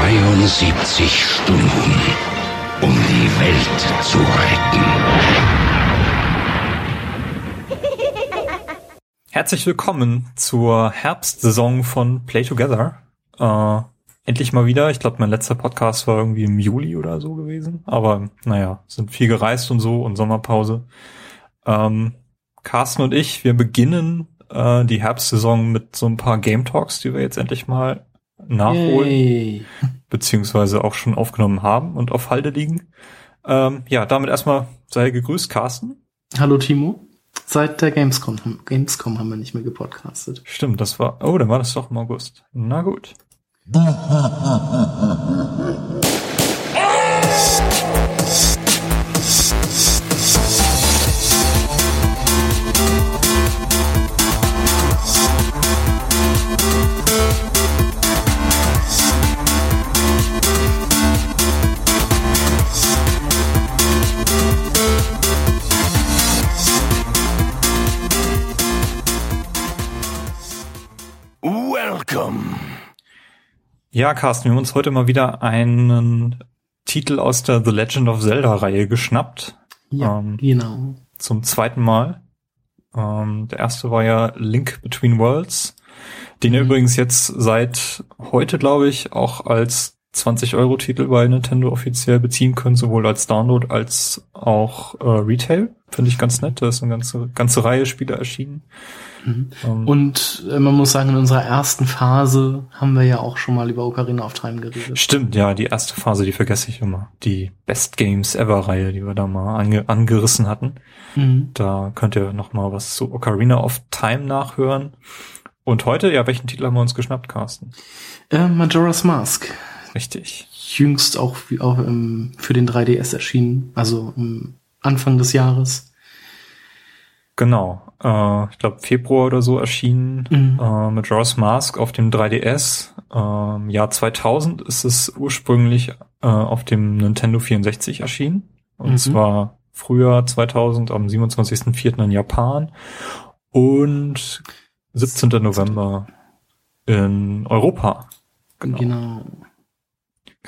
72 Stunden, um die Welt zu retten. Herzlich willkommen zur Herbstsaison von Play Together. Äh, endlich mal wieder. Ich glaube, mein letzter Podcast war irgendwie im Juli oder so gewesen. Aber naja, sind viel gereist und so und Sommerpause. Ähm, Carsten und ich, wir beginnen äh, die Herbstsaison mit so ein paar Game Talks, die wir jetzt endlich mal nachholen, Yay. beziehungsweise auch schon aufgenommen haben und auf Halde liegen. Ähm, ja, damit erstmal sei gegrüßt, Carsten. Hallo Timo. Seit der Gamescom, Gamescom haben wir nicht mehr gepodcastet. Stimmt, das war, oh, dann war das doch im August. Na gut. Ja, Carsten, wir haben uns heute mal wieder einen Titel aus der The Legend of Zelda-Reihe geschnappt. Ja, ähm, genau. Zum zweiten Mal. Ähm, der erste war ja Link Between Worlds, den mhm. ihr übrigens jetzt seit heute, glaube ich, auch als 20-Euro-Titel bei Nintendo offiziell beziehen könnt, sowohl als Download als auch äh, Retail. Finde ich ganz nett. Da ist eine ganze, ganze Reihe Spiele erschienen. Mhm. Um, und äh, man muss sagen, in unserer ersten Phase haben wir ja auch schon mal über Ocarina of Time geredet. Stimmt, ja, die erste Phase, die vergesse ich immer. Die Best Games Ever Reihe, die wir da mal ange angerissen hatten. Mhm. Da könnt ihr noch mal was zu Ocarina of Time nachhören. Und heute, ja, welchen Titel haben wir uns geschnappt, Carsten? Äh, Majora's Mask. Richtig. Jüngst auch, auch ähm, für den 3DS erschienen, also ähm, Anfang des Jahres. Genau. Äh, ich glaube Februar oder so erschienen mhm. äh, mit Jaws Mask auf dem 3DS. Ähm, Jahr 2000 ist es ursprünglich äh, auf dem Nintendo 64 erschienen. Und mhm. zwar Frühjahr 2000 am 27.04. in Japan und 17. November in Europa. Genau. genau.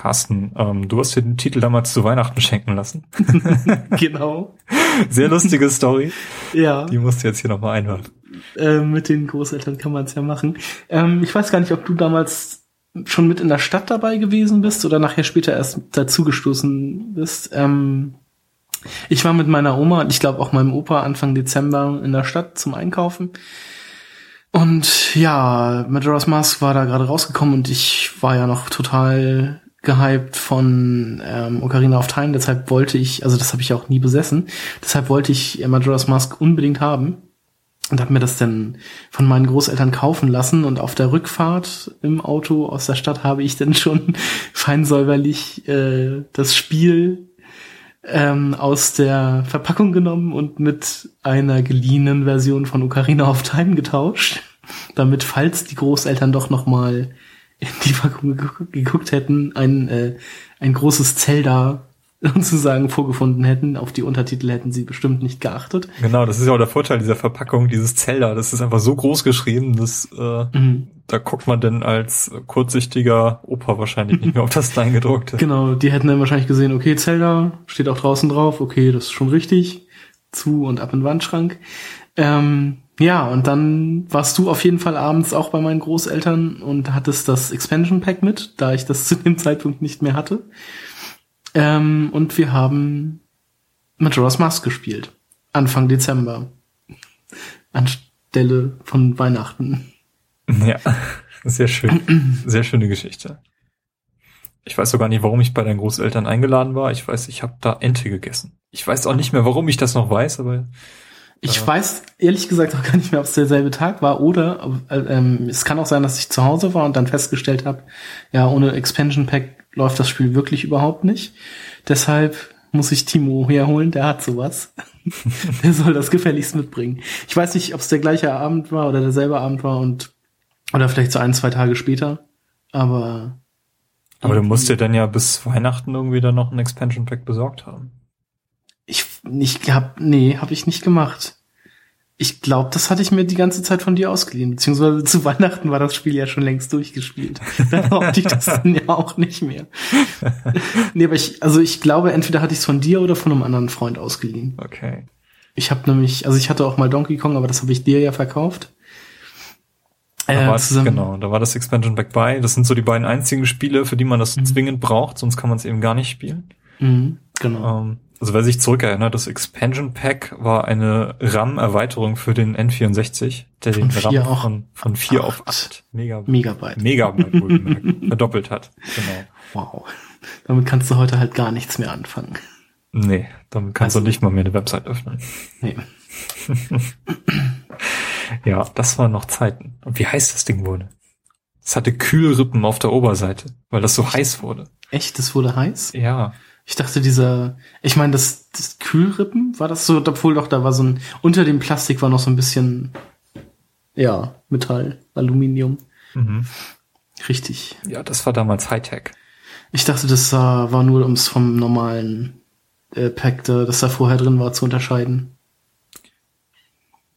Carsten, ähm, du hast dir den Titel damals zu Weihnachten schenken lassen. genau. Sehr lustige Story. Ja. Die musst du jetzt hier nochmal einhören. Äh, mit den Großeltern kann man es ja machen. Ähm, ich weiß gar nicht, ob du damals schon mit in der Stadt dabei gewesen bist oder nachher später erst dazugestoßen bist. Ähm, ich war mit meiner Oma und ich glaube auch meinem Opa Anfang Dezember in der Stadt zum Einkaufen. Und ja, Majora's Mask war da gerade rausgekommen und ich war ja noch total gehypt von ähm, Ocarina of Time, deshalb wollte ich, also das habe ich auch nie besessen, deshalb wollte ich Majora's Mask unbedingt haben und habe mir das dann von meinen Großeltern kaufen lassen. Und auf der Rückfahrt im Auto aus der Stadt habe ich dann schon feinsäuberlich äh, das Spiel ähm, aus der Verpackung genommen und mit einer geliehenen Version von Ocarina of Time getauscht, damit falls die Großeltern doch noch mal in die Packung geguckt hätten, ein, äh, ein großes Zelda sozusagen vorgefunden hätten. Auf die Untertitel hätten sie bestimmt nicht geachtet. Genau, das ist ja auch der Vorteil dieser Verpackung, dieses Zelda. Das ist einfach so groß geschrieben, dass äh, mhm. da guckt man denn als kurzsichtiger Opa wahrscheinlich nicht mehr auf das Kleingedruckte. Genau, die hätten dann wahrscheinlich gesehen, okay, Zelda steht auch draußen drauf, okay, das ist schon richtig. Zu und ab in den Wandschrank. Ähm, ja, und dann warst du auf jeden Fall abends auch bei meinen Großeltern und hattest das Expansion Pack mit, da ich das zu dem Zeitpunkt nicht mehr hatte. Ähm, und wir haben Majora's Mask gespielt. Anfang Dezember. Anstelle von Weihnachten. Ja, sehr schön. Sehr schöne Geschichte. Ich weiß sogar nicht, warum ich bei deinen Großeltern eingeladen war. Ich weiß, ich habe da Ente gegessen. Ich weiß auch nicht mehr, warum ich das noch weiß, aber ich weiß ehrlich gesagt auch gar nicht mehr, ob es derselbe Tag war oder äh, ähm, es kann auch sein, dass ich zu Hause war und dann festgestellt habe, ja, ohne Expansion Pack läuft das Spiel wirklich überhaupt nicht. Deshalb muss ich Timo herholen, der hat sowas. der soll das gefälligst mitbringen. Ich weiß nicht, ob es der gleiche Abend war oder derselbe Abend war und oder vielleicht so ein, zwei Tage später, aber aber du musst dir dann ja bis Weihnachten irgendwie dann noch ein Expansion Pack besorgt haben. Ich nicht hab, nee, habe ich nicht gemacht. Ich glaube, das hatte ich mir die ganze Zeit von dir ausgeliehen. Beziehungsweise zu Weihnachten war das Spiel ja schon längst durchgespielt. Dann brauchte ich das dann ja auch nicht mehr. nee, aber ich, also ich glaube, entweder hatte ich es von dir oder von einem anderen Freund ausgeliehen. Okay. Ich habe nämlich, also ich hatte auch mal Donkey Kong, aber das habe ich dir ja verkauft. Da war, genau, da war das Expansion Pack bei. Das sind so die beiden einzigen Spiele, für die man das mhm. zwingend braucht, sonst kann man es eben gar nicht spielen. Mhm, genau. Ähm, also wer sich zurückerinnert, das Expansion Pack war eine RAM-Erweiterung für den N64, der den RAM auch von, von 4 auf 8 Megabyte, Megabyte, Megabyte wohlgemerkt, verdoppelt hat. Genau. Wow. Damit kannst du heute halt gar nichts mehr anfangen. Nee, damit kannst also, du nicht mal mehr eine Website öffnen. Nee. ja, das waren noch Zeiten. Und wie heiß das Ding wurde. Es hatte Kühlrippen auf der Oberseite, weil das so heiß wurde. Echt? Das wurde heiß? Ja. Ich dachte, dieser, ich meine, das, das Kühlrippen, war das so, obwohl doch, da war so ein, unter dem Plastik war noch so ein bisschen, ja, Metall, Aluminium. Mhm. Richtig. Ja, das war damals Hightech. Ich dachte, das war, war nur, um es vom normalen äh, Pack, da, das da vorher drin war, zu unterscheiden.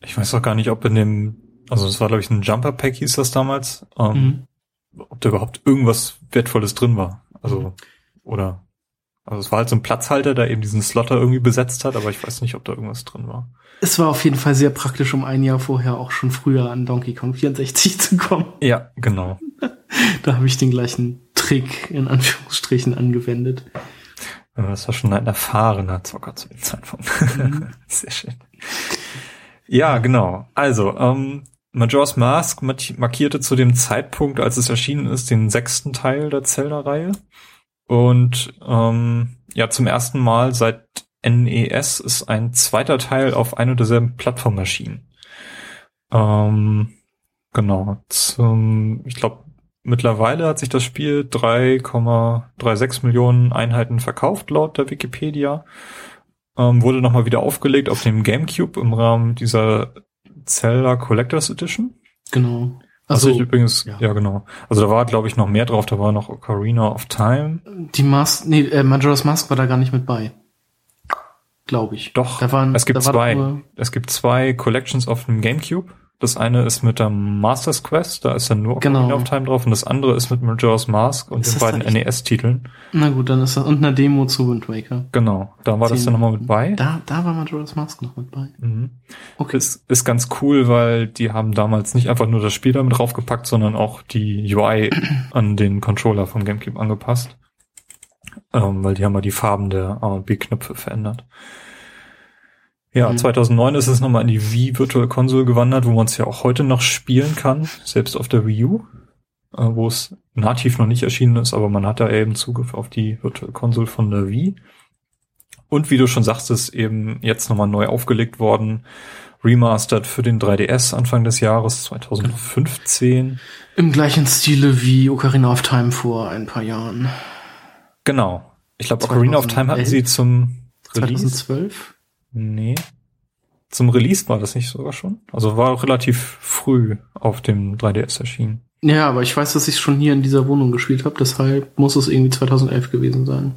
Ich weiß auch gar nicht, ob in dem, also es war, glaube ich, ein Jumper-Pack hieß das damals, ähm, mhm. ob da überhaupt irgendwas Wertvolles drin war. Also, oder also es war halt so ein Platzhalter, der eben diesen Slotter irgendwie besetzt hat, aber ich weiß nicht, ob da irgendwas drin war. Es war auf jeden Fall sehr praktisch, um ein Jahr vorher auch schon früher an Donkey Kong 64 zu kommen. Ja, genau. da habe ich den gleichen Trick in Anführungsstrichen angewendet. Das war schon ein erfahrener Zocker zu dem Zeitpunkt. Mhm. Sehr schön. Ja, genau. Also, ähm, Majora's Mask markierte zu dem Zeitpunkt, als es erschienen ist, den sechsten Teil der Zelda-Reihe. Und ähm, ja, zum ersten Mal seit NES ist ein zweiter Teil auf ein und derselben Plattform erschienen. Ähm, genau. Zum, ich glaube, mittlerweile hat sich das Spiel 3,36 Millionen Einheiten verkauft, laut der Wikipedia. Ähm, wurde nochmal wieder aufgelegt auf dem GameCube im Rahmen dieser Zelda Collectors Edition. Genau. Also, also übrigens, ja. ja. genau. Also da war, glaube ich, noch mehr drauf. Da war noch Ocarina of Time. Die Mask, nee, äh, Majora's Mask war da gar nicht mit bei. Glaube ich. Doch. Da waren, es gibt zwei. Es gibt zwei Collections auf dem GameCube. Das eine ist mit der Master's Quest, da ist dann nur genau. Ocarina of Time drauf und das andere ist mit Majora's Mask und ist den beiden NES-Titeln. Na gut, dann ist das und eine Demo zu Wind Waker. Genau, da war 10, das dann nochmal mit bei. Da, da war Majora's Mask noch mit bei. Mhm. Okay. Ist, ist ganz cool, weil die haben damals nicht einfach nur das Spiel damit draufgepackt, sondern auch die UI an den Controller vom GameCube angepasst. Ähm, weil die haben mal die Farben der A und B-Knöpfe verändert. Ja, mhm. 2009 ist es nochmal in die Wii Virtual Console gewandert, wo man es ja auch heute noch spielen kann, selbst auf der Wii U, äh, wo es nativ noch nicht erschienen ist, aber man hat da eben Zugriff auf die Virtual Console von der Wii. Und wie du schon sagtest, eben jetzt nochmal neu aufgelegt worden, remastered für den 3DS Anfang des Jahres 2015. Im gleichen Stile wie Ocarina of Time vor ein paar Jahren. Genau. Ich glaube, Ocarina of Time hatten sie zum Release. 2012? Nee. Zum Release war das nicht sogar schon? Also war relativ früh auf dem 3DS erschienen. Ja, aber ich weiß, dass ich schon hier in dieser Wohnung gespielt habe, deshalb muss es irgendwie 2011 gewesen sein.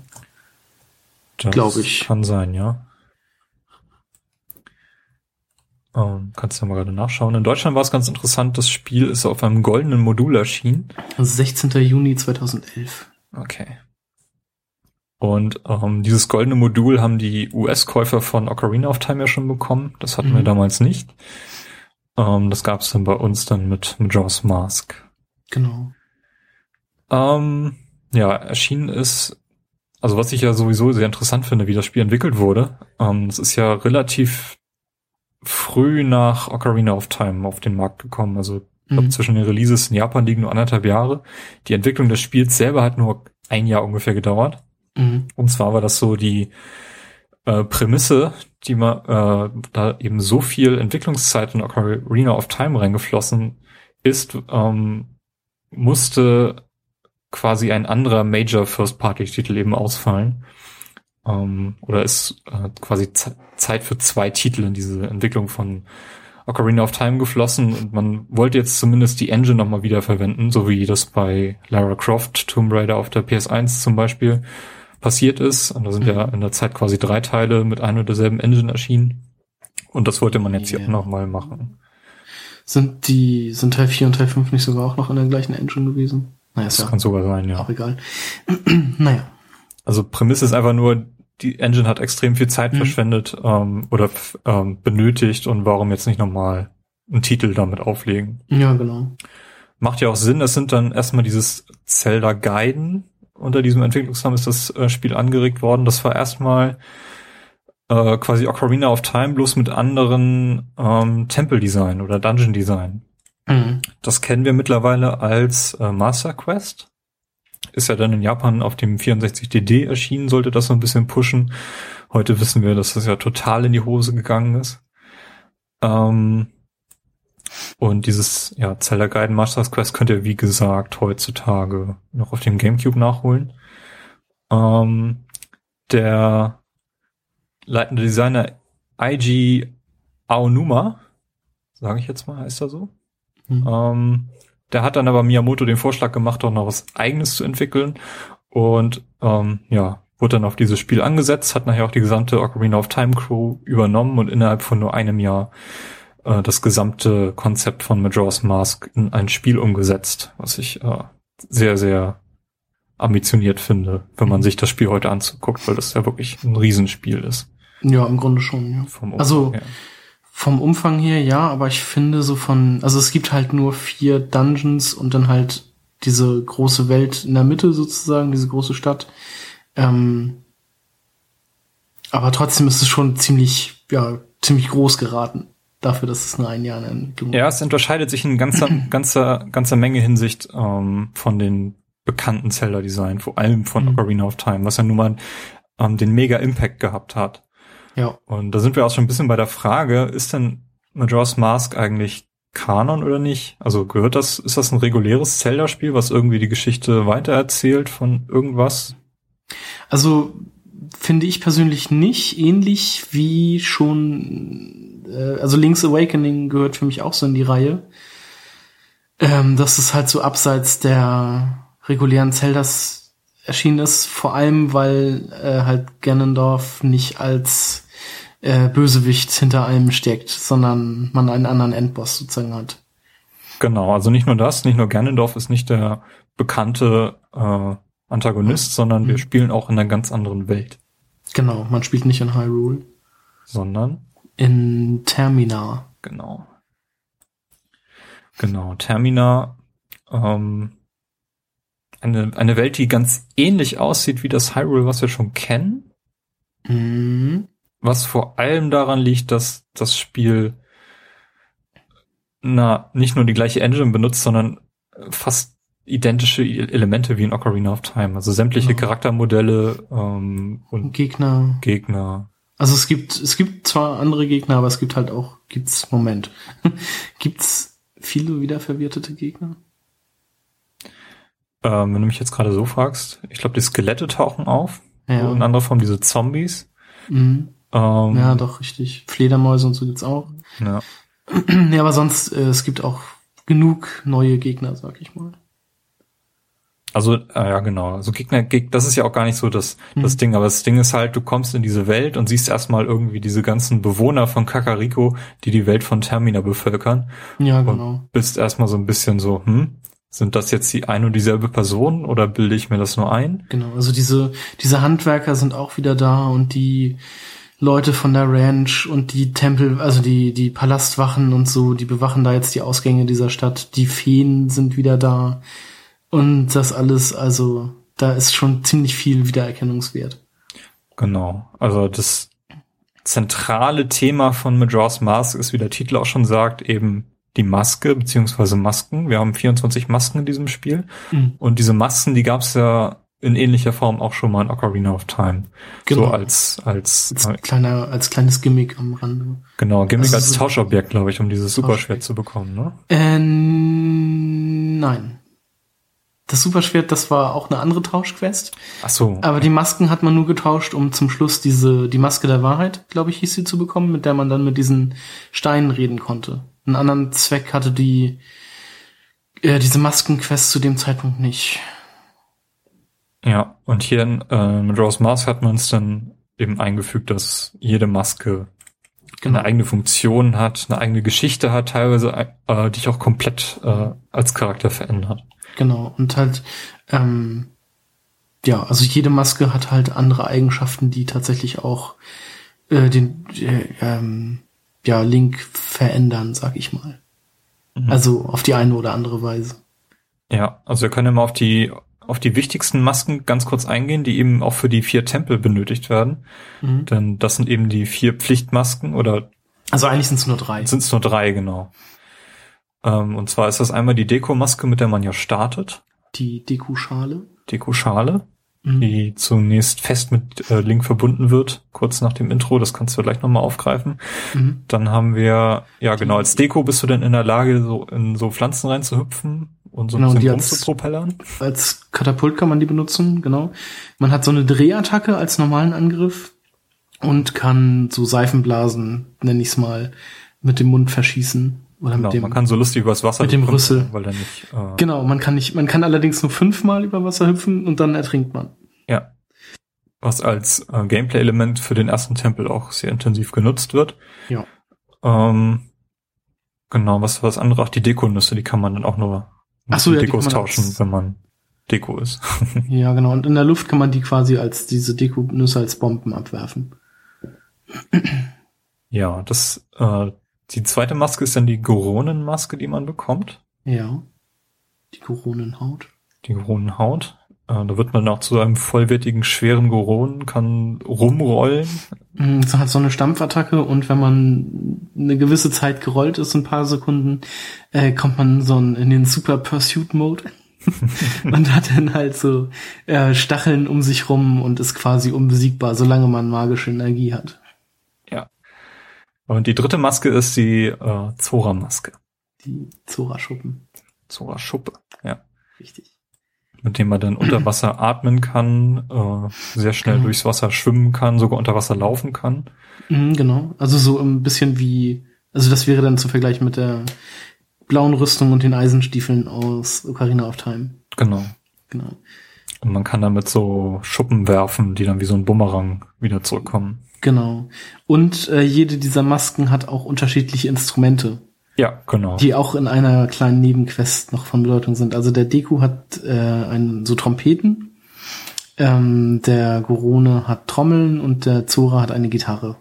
Glaube ich. Kann sein, ja. Ähm, kannst du ja mal gerade nachschauen. In Deutschland war es ganz interessant, das Spiel ist auf einem goldenen Modul erschienen. 16. Juni 2011. Okay. Und ähm, dieses goldene Modul haben die US-Käufer von Ocarina of Time ja schon bekommen. Das hatten mhm. wir damals nicht. Ähm, das gab es dann bei uns dann mit Majora's Mask. Genau. Ähm, ja, erschienen ist, also was ich ja sowieso sehr interessant finde, wie das Spiel entwickelt wurde. Ähm, es ist ja relativ früh nach Ocarina of Time auf den Markt gekommen. Also ich glaube, mhm. zwischen den Releases in Japan liegen nur anderthalb Jahre. Die Entwicklung des Spiels selber hat nur ein Jahr ungefähr gedauert. Mhm. Und zwar war das so die äh, Prämisse, die man äh, da eben so viel Entwicklungszeit in Ocarina of Time reingeflossen ist, ähm, musste quasi ein anderer Major First-Party-Titel eben ausfallen. Ähm, oder ist äh, quasi Zeit für zwei Titel in diese Entwicklung von Ocarina of Time geflossen und man wollte jetzt zumindest die Engine nochmal wiederverwenden, so wie das bei Lara Croft Tomb Raider auf der PS1 zum Beispiel passiert ist. Und da sind mhm. ja in der Zeit quasi drei Teile mit einer und derselben Engine erschienen. Und das wollte man jetzt Ja. hier auch nochmal machen. Sind die, sind Teil 4 und Teil 5 nicht sogar auch noch in der gleichen Engine gewesen? Naja, Das ja kann sogar sein, ja. auch egal. naja. Also Prämisse ist einfach nur, die Engine hat extrem viel Zeit Mhm. verschwendet ähm, oder ähm, benötigt und warum jetzt nicht nochmal einen Titel damit auflegen. Ja, genau. Macht ja auch Sinn, es sind dann erstmal dieses Zelda Gaiden. Unter diesem Entwicklungsnamen ist das äh, Spiel angeregt worden. Das war erstmal äh, quasi Ocarina of Time, bloß mit anderen ähm, Tempeldesign oder Dungeon Design. Mhm. Das kennen wir mittlerweile als äh, Master Quest. Ist ja dann in Japan auf dem 64DD erschienen, sollte das so ein bisschen pushen. Heute wissen wir, dass das ja total in die Hose gegangen ist. Ähm, und dieses ja, Zelda Guiden Masters Quest könnt ihr, wie gesagt, heutzutage noch auf dem Gamecube nachholen. Ähm, der leitende Designer IG Aonuma, sage ich jetzt mal, heißt er so, Mhm. ähm, der hat dann aber Miyamoto den Vorschlag gemacht, doch noch was eigenes zu entwickeln. Und ähm, ja, wurde dann auf dieses Spiel angesetzt, hat nachher auch die gesamte Ocarina of Time Crew übernommen und innerhalb von nur einem Jahr äh, das gesamte Konzept von Majora's Mask in ein Spiel umgesetzt, was ich äh, sehr, sehr ambitioniert finde, wenn man sich das Spiel heute anzuguckt, weil das ja wirklich ein Riesenspiel ist. Ja, im Grunde schon, ja. Vom Umfang Also, her. Vom Umfang her ja, aber ich finde so von, also es gibt halt nur vier Dungeons und dann halt diese große Welt in der Mitte sozusagen, diese große Stadt. Ähm, aber trotzdem ist es schon ziemlich, ja, ziemlich groß geraten dafür, dass es nur ein Jahr in Entwicklung Ja, es unterscheidet sich in ganzer, ganzer, ganzer Menge Hinsicht ähm, von den bekannten Zelda-Design, vor allem von Mhm. Ocarina of Time, was ja nun mal ähm, den mega Impact gehabt hat. Ja. Und da sind wir auch schon ein bisschen bei der Frage, ist denn Majora's Mask eigentlich Kanon oder nicht? Also gehört das, ist das ein reguläres Zelda-Spiel, was irgendwie die Geschichte weitererzählt von irgendwas? Also finde ich persönlich nicht, ähnlich wie schon, äh, also Link's Awakening gehört für mich auch so in die Reihe. Ähm, dass es halt so abseits der regulären Zeldas erschienen ist, vor allem weil äh, halt Ganondorf nicht als äh, Bösewicht hinter allem steckt, sondern man einen anderen Endboss sozusagen hat. Genau, also nicht nur das, nicht nur Ganondorf ist nicht der bekannte äh, Antagonist, sondern wir Mhm. spielen auch in einer ganz anderen Welt. Genau, man spielt nicht in Hyrule, Sondern in Termina. Genau. Genau, Termina, ähm, eine, eine Welt, die ganz ähnlich aussieht wie das Hyrule, was wir schon kennen, Mhm. was vor allem daran liegt, dass das Spiel na, nicht nur die gleiche Engine benutzt, sondern fast identische Elemente wie in Ocarina of Time. Also sämtliche Genau. Charaktermodelle ähm, und Gegner. Gegner. Also es gibt, es gibt zwar andere Gegner, aber es gibt halt auch, gibt's, Moment, gibt's viele wiederverwertete Gegner? Ähm, wenn du mich jetzt gerade so fragst, ich glaube, die Skelette tauchen auf. Ja. In anderer Form diese Zombies. Mhm. Ähm, Ja, doch, richtig. Fledermäuse und so gibt's auch. ja. ja, aber sonst, äh, es gibt auch genug neue Gegner, sag ich mal. Also, äh, ja, genau. Also Gegner, Geg das ist ja auch gar nicht so das, das Mhm. Ding, aber das Ding ist halt, du kommst in diese Welt und siehst erstmal irgendwie diese ganzen Bewohner von Kakariko, die die Welt von Termina bevölkern Ja, und genau. bist erstmal so ein bisschen so, hm, sind das jetzt die ein und dieselbe Person oder bilde ich mir das nur ein? Genau. Also diese, diese Handwerker sind auch wieder da und die Leute von der Ranch und die Tempel, also die, die Palastwachen und so, die bewachen da jetzt die Ausgänge dieser Stadt. Die Feen sind wieder da. Und das alles, also, da ist schon ziemlich viel Wiedererkennungswert. Genau. Also das zentrale Thema von Majora's Mask ist, wie der Titel auch schon sagt, eben die Maske beziehungsweise Masken. Wir haben 24 Masken in diesem Spiel. Mhm. Und diese Masken, die gab es ja in ähnlicher Form auch schon mal in Ocarina of Time. Genau. So als, als, Als äh, kleiner, als kleines Gimmick am Rande. genau, Gimmick Also als Tauschobjekt, glaube ich, um dieses Superschwert zu bekommen, ne? Äh, nein. Das Superschwert, das war auch eine andere Tauschquest. Ach so. Aber die Masken hat man nur getauscht, um zum Schluss diese, die Maske der Wahrheit, glaube ich, hieß sie zu bekommen, mit der man dann mit diesen Steinen reden konnte. Einen anderen Zweck hatte die, äh, diese Maskenquest zu dem Zeitpunkt nicht. Ja, und hier in äh, Majora's Mask hat man es dann eben eingefügt, dass jede Maske Genau. eine eigene Funktion hat, eine eigene Geschichte hat, teilweise äh, dich auch komplett äh, als Charakter verändert. Genau. Und halt, ähm, ja, also jede Maske hat halt andere Eigenschaften, die tatsächlich auch äh, den äh, ähm, ja, Link verändern, sag ich mal. Mhm. Also auf die eine oder andere Weise. Ja, also wir können ja mal auf die auf die wichtigsten Masken ganz kurz eingehen, die eben auch für die vier Tempel benötigt werden. Mhm. Denn das sind eben die vier Pflichtmasken oder Also eigentlich sind es nur drei. sind es nur drei, genau. Ähm, und zwar ist das einmal die Deko-Maske, mit der man ja startet. Die Deku-Schale. Deko-Schale, Mhm. die zunächst fest mit äh, Link verbunden wird, kurz nach dem Intro. Das kannst du gleich nochmal aufgreifen. Mhm. Dann haben wir, ja genau, als Deko bist du dann in der Lage, so in so Pflanzen reinzuhüpfen und so ein Genau, die bisschen als- rumzupropellern. Als Katapult kann man die benutzen, genau. Man hat so eine Drehattacke als normalen Angriff und kann so Seifenblasen, nenn ich's mal, mit dem Mund verschießen. Oder Genau, mit dem. man kann so lustig übers Wasser mit dem hüpfen, Rüssel. weil er nicht, äh, genau, man kann nicht, man kann allerdings nur fünfmal über Wasser hüpfen und dann ertrinkt man. ja, was als äh, Gameplay-Element für den ersten Tempel auch sehr intensiv genutzt wird. Ja. Ähm, genau, was was andere, auch die Dekonüsse, die kann man dann auch nur Ach so, mit ja, Dekos tauschen, als- wenn man Deko ist. Ja, genau. Und in der Luft kann man die quasi als diese Deko-Nüsse als Bomben abwerfen. ja, das äh, die zweite Maske ist dann die Goronenmaske, die man bekommt. Ja. Die Koronenhaut. Die Goronenhaut. Äh, da wird man auch zu einem vollwertigen, schweren Goronen, kann rumrollen. Mm, Es hat so eine Stampfattacke und wenn man eine gewisse Zeit gerollt ist, ein paar Sekunden, äh, kommt man so in in den Super Pursuit Mode und hat dann halt so äh, Stacheln um sich rum und ist quasi unbesiegbar, solange man magische Energie hat. Und die dritte Maske ist die äh, Zora-Maske. Die Zora-Schuppen. Zora-Schuppe, ja. Richtig. Mit dem man dann unter Wasser atmen kann, äh, sehr schnell Genau. durchs Wasser schwimmen kann, sogar unter Wasser laufen kann. Mhm, genau. Also so ein bisschen wie, also das wäre dann zu vergleichen mit der blauen Rüstung und den Eisenstiefeln aus Ocarina of Time. Genau. Genau. Und man kann damit so Schuppen werfen, die dann wie so ein Bumerang wieder zurückkommen. Genau. Und äh, jede dieser Masken hat auch unterschiedliche Instrumente, Ja, genau. die auch in einer kleinen Nebenquest noch von Bedeutung sind. Also der Deku hat äh, einen, so Trompeten, ähm, der Gorone hat Trommeln und der Zora hat eine Gitarre.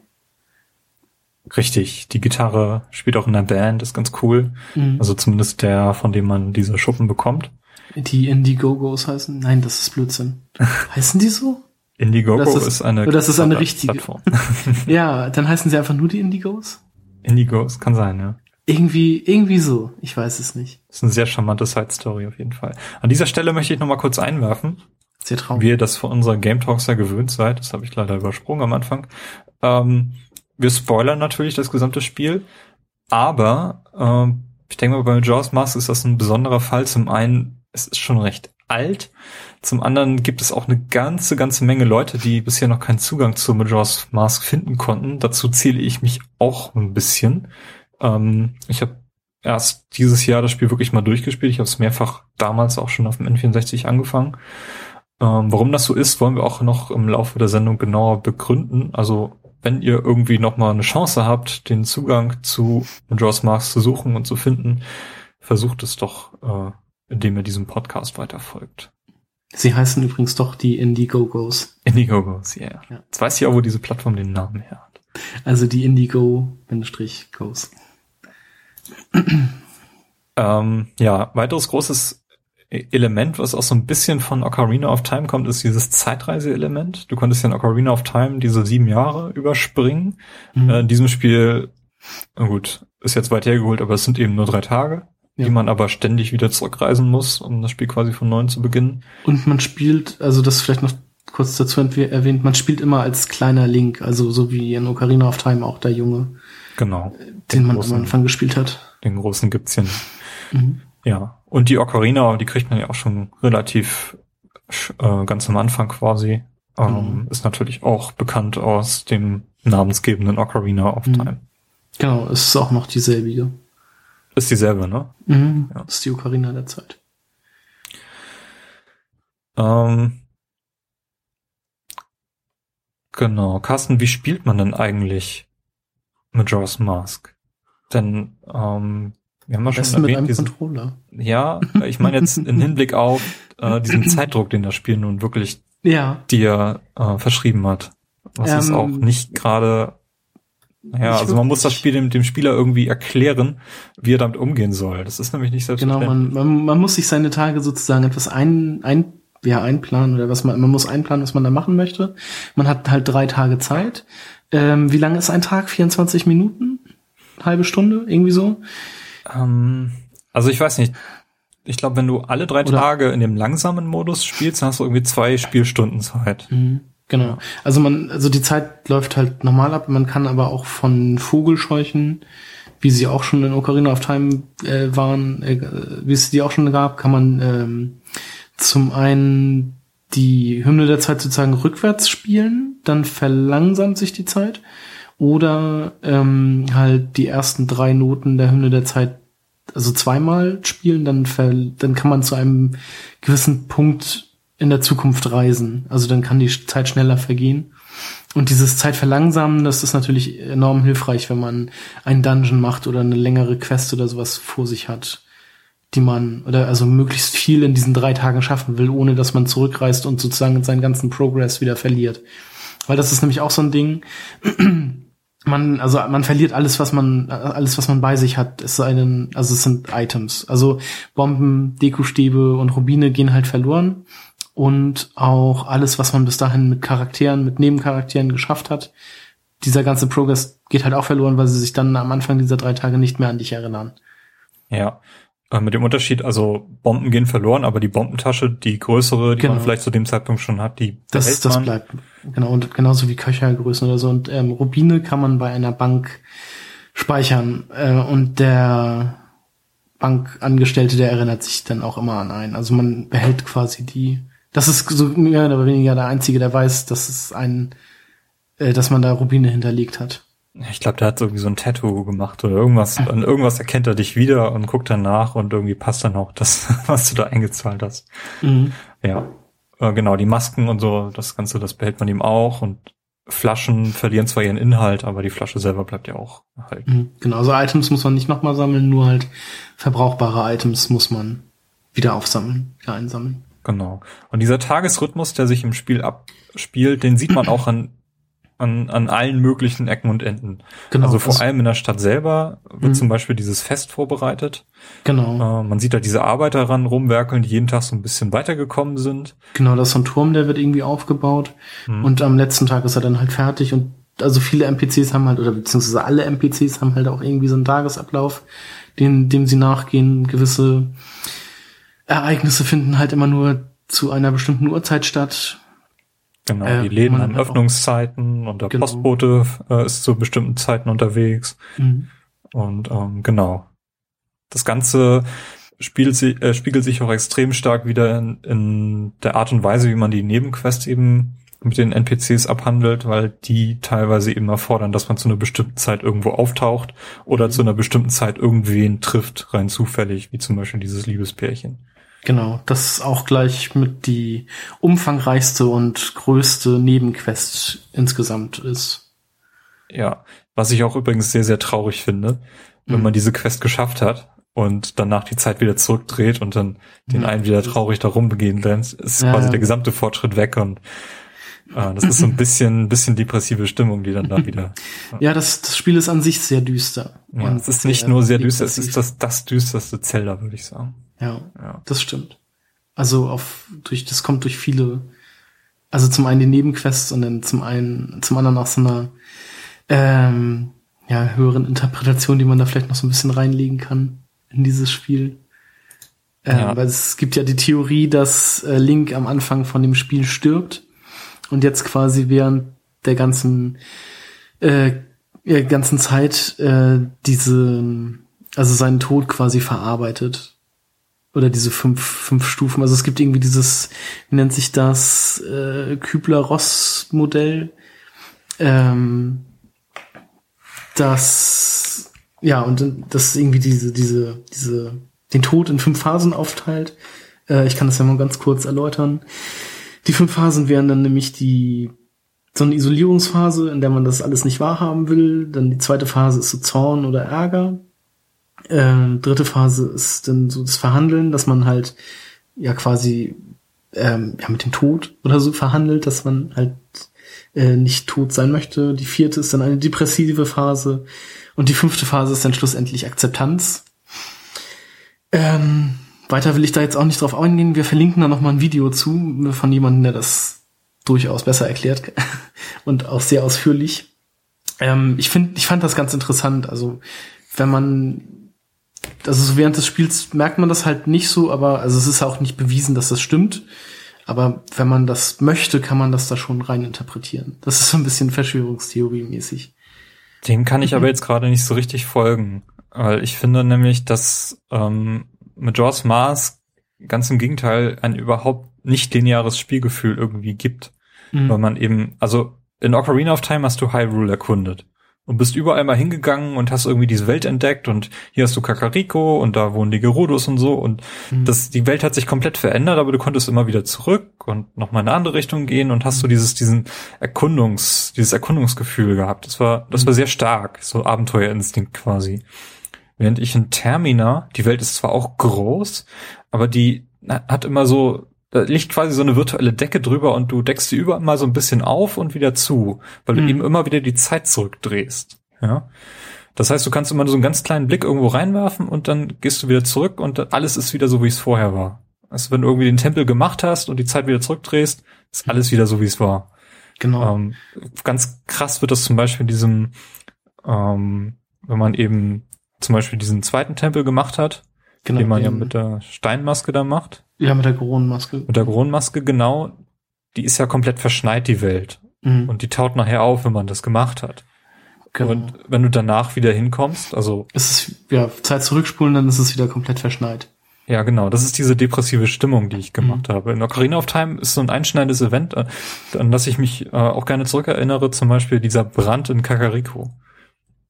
Richtig. Die Gitarre spielt auch in der Band, ist ganz cool. Mhm. Also zumindest der, von dem man diese Schuppen bekommt. Die Indiegogos heißen? Nein, das ist Blödsinn. heißen die so? Indiegogo Das ist, ist- eine oder das ist eine richtige- Plattform. Ja, dann heißen sie einfach nur die Indigos? Indigos kann sein, ja. Irgendwie, irgendwie so. Ich weiß es nicht. Das ist eine sehr charmante Side-Story auf jeden Fall. An dieser Stelle möchte ich noch mal kurz einwerfen, Sehr traurig. wie ihr das von unseren Game Talks ja gewöhnt seid. Das habe ich leider übersprungen am Anfang. Ähm, wir spoilern natürlich das gesamte Spiel, aber ähm, ich denke mal, bei Jaws Mask ist das ein besonderer Fall. Zum einen, es ist schon recht alt. Zum anderen gibt es auch eine ganze, ganze Menge Leute, die bisher noch keinen Zugang zu Majora's Mask finden konnten. Dazu zähle ich mich auch ein bisschen. Ähm, ich habe erst dieses Jahr das Spiel wirklich mal durchgespielt. Ich habe es mehrfach damals auch schon auf dem N64 angefangen. Ähm, warum das so ist, wollen wir auch noch im Laufe der Sendung genauer begründen. Also wenn ihr irgendwie noch mal eine Chance habt, den Zugang zu Majora's Mask zu suchen und zu finden, versucht es doch, äh, indem ihr diesem Podcast weiterfolgt. Sie heißen übrigens doch die Indiegogos. Indiegogos, yeah. Ja. Jetzt weiß ich auch, wo diese Plattform den Namen her hat. Also die Indigo-Gos. Ähm, ja, weiteres großes E- Element, was auch so ein bisschen von Ocarina of Time kommt, ist dieses Zeitreise-Element. Du konntest ja in Ocarina of Time diese sieben Jahre überspringen. Mhm. Äh, in diesem Spiel, na gut, ist jetzt weit hergeholt, aber es sind eben nur drei Tage, Ja. die man aber ständig wieder zurückreisen muss, um das Spiel quasi von neuem zu beginnen. Und man spielt, also das vielleicht noch kurz dazu erwähnt, man spielt immer als kleiner Link, also so wie in Ocarina of Time auch der Junge, Genau. den man am großen- Anfang gespielt hat. Den großen gibt's hier nicht. Mhm. Ja. Und die Ocarina, die kriegt man ja auch schon relativ äh, ganz am Anfang quasi. Ähm, Mhm. Ist natürlich auch bekannt aus dem namensgebenden Ocarina of Mhm. Time. Genau, es ist auch noch dieselbige. Ist dieselbe, ne? Mhm. Ja. Das ist die Ocarina der Zeit. Ähm, genau. Carsten, wie spielt man denn eigentlich Majora's Mask. Denn ähm, wir haben ja schon mit einem erwähnt, diesen, Controller. ja, ich meine jetzt im Hinblick auf äh, diesen Zeitdruck, den das Spiel nun wirklich Ja, dir äh, verschrieben hat. Was ist Ähm, auch nicht gerade, ja, also man muss das. Spiel dem, dem Spieler irgendwie erklären, wie er damit umgehen soll. Das ist nämlich nicht genau. selbstverständlich. Man, man, man muss sich seine Tage sozusagen etwas ein, ein, ja, einplanen oder was man, man muss einplanen, was man da machen möchte. Man hat halt drei Tage Zeit. Ähm, wie lange ist ein Tag? 24 Minuten? Halbe Stunde? Irgendwie so? Ähm, also ich weiß nicht. Ich glaube, wenn du alle drei Oder- Tage in dem langsamen Modus spielst, dann hast du irgendwie zwei Spielstunden Zeit. Mhm. Genau. Also man, also die Zeit läuft halt normal ab. Man kann aber auch von Vogelscheuchen, wie sie auch schon in Ocarina of Time äh, waren, äh, wie es die auch schon gab, kann man ähm, zum einen die Hymne der Zeit sozusagen rückwärts spielen, dann verlangsamt sich die Zeit. Oder ähm, halt die ersten drei Noten der Hymne der Zeit also zweimal spielen, dann, ver dann kann man zu einem gewissen Punkt in der Zukunft reisen. Also dann kann die Zeit schneller vergehen. Und dieses Zeitverlangsamen, das ist natürlich enorm hilfreich, wenn man einen Dungeon macht oder eine längere Quest oder sowas vor sich hat, die man, oder also möglichst viel in diesen drei Tagen schaffen will, ohne dass man zurückreist und sozusagen seinen ganzen Progress wieder verliert. Weil das ist nämlich auch so ein Ding, man, also man verliert alles, was man, alles, was man bei sich hat, ist einen, also es sind Items. Also Bomben, Dekostäbe und Rubine gehen halt verloren. Und auch alles, was man bis dahin mit Charakteren, mit Nebencharakteren geschafft hat, dieser ganze Progress geht halt auch verloren, weil sie sich dann am Anfang dieser drei Tage nicht mehr an dich erinnern. Ja. Äh, Mit dem Unterschied, also Bomben gehen verloren, aber die Bombentasche, die größere, die Genau. man vielleicht zu dem Zeitpunkt schon hat, die Das, das man. bleibt. Genau, und genauso wie Köchergrößen oder so. Und ähm, Rubine kann man bei einer Bank speichern. Äh, und der Bankangestellte, der erinnert sich dann auch immer an einen. Also man behält quasi die. Das ist so mehr oder weniger der Einzige, der weiß, dass es ein, äh, dass man da Rubine hinterlegt hat. Ich glaube, der hat irgendwie so ein Tattoo gemacht oder irgendwas. An irgendwas erkennt er dich wieder und guckt danach und irgendwie passt dann auch das, was du da eingezahlt hast. Mhm. Ja. Äh, genau, die Masken und so, das Ganze, das behält man ihm auch und Flaschen verlieren zwar ihren Inhalt, aber die Flasche selber bleibt ja auch erhalten. Mhm. Genau, also Items muss man nicht nochmal sammeln, nur halt verbrauchbare Items muss man wieder aufsammeln, wieder einsammeln. Genau. Und dieser Tagesrhythmus, der sich im Spiel abspielt, den sieht man auch an, an, an allen möglichen Ecken und Enden. Genau, also vor allem in der Stadt selber wird Mhm. zum Beispiel dieses Fest vorbereitet. Genau. Äh, man sieht da diese Arbeiter ran rumwerkeln, die jeden Tag so ein bisschen weitergekommen sind. Genau, das ist so ein Turm, der wird irgendwie aufgebaut. Mhm. Und am letzten Tag ist er dann halt fertig. Und also viele NPCs haben halt, oder beziehungsweise alle NPCs haben halt auch irgendwie so einen Tagesablauf, den, dem sie nachgehen. Gewisse Ereignisse finden halt immer nur zu einer bestimmten Uhrzeit statt. Genau, Äh, die Läden haben hat auch- Öffnungszeiten und der Genau. Postbote äh, ist zu bestimmten Zeiten unterwegs. Mhm. Und ähm, genau. Das Ganze spielt sie, äh, spiegelt sich auch extrem stark wieder in, in der Art und Weise, wie man die Nebenquests eben mit den NPCs abhandelt, weil die teilweise eben erfordern, dass man zu einer bestimmten Zeit irgendwo auftaucht oder zu einer bestimmten Zeit irgendwen trifft, rein zufällig, wie zum Beispiel dieses Liebespärchen. Genau, das ist auch gleich mit die umfangreichste und größte Nebenquest insgesamt ist. Ja, was ich auch übrigens sehr, sehr traurig finde, wenn Mhm. man diese Quest geschafft hat und danach die Zeit wieder zurückdreht und dann den Ja. einen wieder traurig da rumbegehen lässt, ist Ja, quasi ja. der gesamte Fortschritt weg und äh, das ist so ein bisschen, bisschen depressive Stimmung, die dann da wieder. Ja, das, das Spiel ist an sich sehr düster. Ja, Und es ist nicht nur sehr düster, es depressiv. ist das, das düsterste Zelda, würde ich sagen. Ja, Ja. das stimmt. Also auf durch das kommt durch viele, also zum einen die Nebenquests und dann zum einen zum anderen auch so einer ähm, ja höheren Interpretation, die man da vielleicht noch so ein bisschen reinlegen kann in dieses Spiel. Ähm, Ja. Weil es gibt ja die Theorie, dass äh, Link am Anfang von dem Spiel stirbt und jetzt quasi während der ganzen äh, der ganzen Zeit äh, diese also seinen Tod quasi verarbeitet oder diese fünf, fünf Stufen. Also es gibt irgendwie dieses, wie nennt sich das, äh, Kübler-Ross-Modell, ähm, das, ja, und das irgendwie diese, diese, diese, den Tod in fünf Phasen aufteilt. Äh, ich kann das ja mal ganz kurz erläutern. Die fünf Phasen wären dann nämlich die so eine Isolierungsphase, in der man das alles nicht wahrhaben will. Dann die zweite Phase ist so Zorn oder Ärger. Ähm, dritte Phase ist dann so das Verhandeln, dass man halt ja quasi ähm, ja, mit dem Tod oder so verhandelt, dass man halt äh, nicht tot sein möchte. Die vierte ist dann eine depressive Phase und die fünfte Phase ist dann schlussendlich Akzeptanz. Ähm, weiter will ich da jetzt auch nicht drauf eingehen. Wir verlinken da noch mal ein Video zu von jemandem, der das durchaus besser erklärt und auch sehr ausführlich. Ähm, ich finde, ich fand das ganz interessant. Also wenn man, also so während des Spiels merkt man das halt nicht so, aber also es ist auch nicht bewiesen, dass das stimmt. Aber wenn man das möchte, kann man das da schon rein interpretieren. Das ist so ein bisschen Verschwörungstheorie-mäßig. Dem kann ich aber jetzt gerade nicht so richtig folgen, weil ich finde nämlich, dass ähm, Majora's Mask ganz im Gegenteil ein überhaupt nicht lineares Spielgefühl irgendwie gibt. Mhm. Weil man eben, also in Ocarina of Time hast du Hyrule erkundet und bist überall mal hingegangen und hast irgendwie diese Welt entdeckt und hier hast du Kakariko und da wohnen die Gerudos und so und mhm. das, die Welt hat sich komplett verändert, aber du konntest immer wieder zurück und nochmal in eine andere Richtung gehen und hast so dieses, diesen Erkundungs, dieses Erkundungsgefühl gehabt. Das war, das war mhm. sehr stark, so Abenteuerinstinkt quasi. Während ich in Termina, die Welt ist zwar auch groß, aber die hat immer so da liegt quasi so eine virtuelle Decke drüber und du deckst sie überall mal so ein bisschen auf und wieder zu, weil du mhm. eben immer wieder die Zeit zurückdrehst. Ja. Das heißt, du kannst immer so einen ganz kleinen Blick irgendwo reinwerfen und dann gehst du wieder zurück und alles ist wieder so, wie es vorher war. Also wenn du irgendwie den Tempel gemacht hast und die Zeit wieder zurückdrehst, ist alles wieder so, wie es war. Genau. Ähm, ganz krass wird das zum Beispiel in diesem, ähm, wenn man eben zum Beispiel diesen zweiten Tempel gemacht hat, genau, den man ja mit der Steinmaske da macht. Ja, mit der Kronenmaske. Mit der Kronenmaske, genau. Die ist ja komplett verschneit, die Welt. Mhm. Und die taut nachher auf, wenn man das gemacht hat. Genau. Und wenn du danach wieder hinkommst, also. Es ist, ja, Zeit zurückspulen, dann ist es wieder komplett verschneit. Ja, genau. Das ist diese depressive Stimmung, die ich gemacht mhm. habe. In Ocarina of Time ist so ein einschneidendes Event, an das ich mich äh, auch gerne zurückerinnere, zum Beispiel dieser Brand in Kakariko.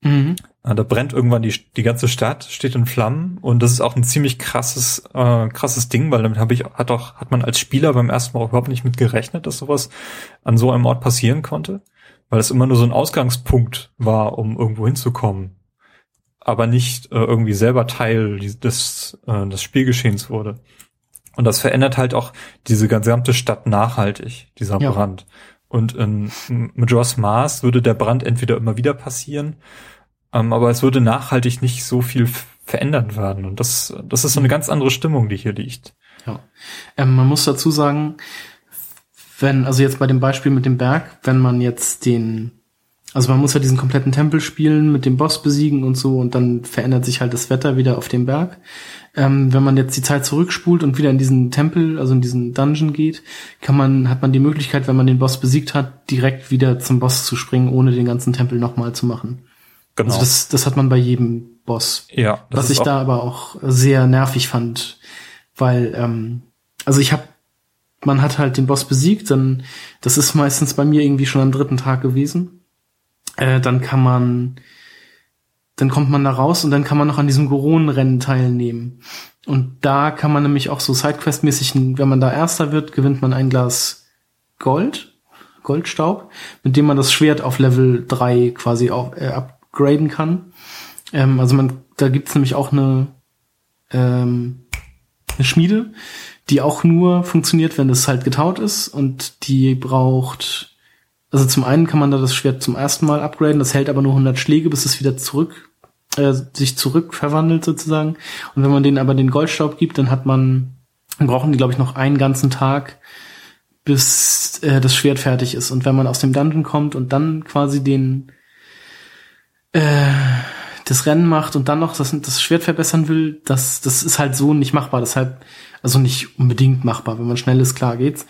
Mhm. Da brennt irgendwann die, die ganze Stadt, steht in Flammen und das ist auch ein ziemlich krasses, äh, krasses Ding, weil damit habe ich, hat auch, hat man als Spieler beim ersten Mal überhaupt nicht mit gerechnet, dass sowas an so einem Ort passieren konnte, weil es immer nur so ein Ausgangspunkt war, um irgendwo hinzukommen, aber nicht äh, irgendwie selber Teil des, äh, des Spielgeschehens wurde. Und das verändert halt auch diese gesamte Stadt nachhaltig, dieser ja. Brand. Und in Majora's Mars würde der Brand entweder immer wieder passieren ähm, aber es würde nachhaltig nicht so viel verändert werden. Und das, das ist so eine ganz andere Stimmung, die hier liegt. Ja. Ähm, man muss dazu sagen, wenn, also jetzt bei dem Beispiel mit dem Berg, wenn man jetzt den, also man muss ja diesen kompletten Tempel spielen, mit dem Boss besiegen und so, und dann verändert sich halt das Wetter wieder auf dem Berg. Ähm, wenn man jetzt die Zeit zurückspult und wieder in diesen Tempel, also in diesen Dungeon geht, kann man, hat man die Möglichkeit, wenn man den Boss besiegt hat, direkt wieder zum Boss zu springen, ohne den ganzen Tempel nochmal zu machen. Genau. Also das, das hat man bei jedem Boss. Ja. Was ich da aber auch sehr nervig fand, weil, ähm, also ich habe, man hat halt den Boss besiegt, dann, das ist meistens bei mir irgendwie schon am dritten Tag gewesen. Äh, dann kann man, dann kommt man da raus und dann kann man noch an diesem Goron-Rennen teilnehmen. Und da kann man nämlich auch so Sidequest-mäßig, wenn man da Erster wird, gewinnt man ein Glas Gold, Goldstaub, mit dem man das Schwert auf Level 3 quasi auch, äh, ab, graden kann. Ähm, also man, da gibt's nämlich auch eine, ähm, eine Schmiede, die auch nur funktioniert, wenn es halt getaut ist und die braucht, also zum einen kann man da das Schwert zum ersten Mal upgraden, das hält aber nur 100 Schläge, bis es wieder zurück, äh, sich zurück verwandelt sozusagen. Und wenn man denen aber den Goldstaub gibt, dann hat man, brauchen die glaube ich noch einen ganzen Tag, bis äh, das Schwert fertig ist. Und wenn man aus dem Dungeon kommt und dann quasi den äh, das Rennen macht und dann noch das, das Schwert verbessern will, das, das ist halt so nicht machbar. Deshalb, also nicht unbedingt machbar. Wenn man schnell ist, klar geht's.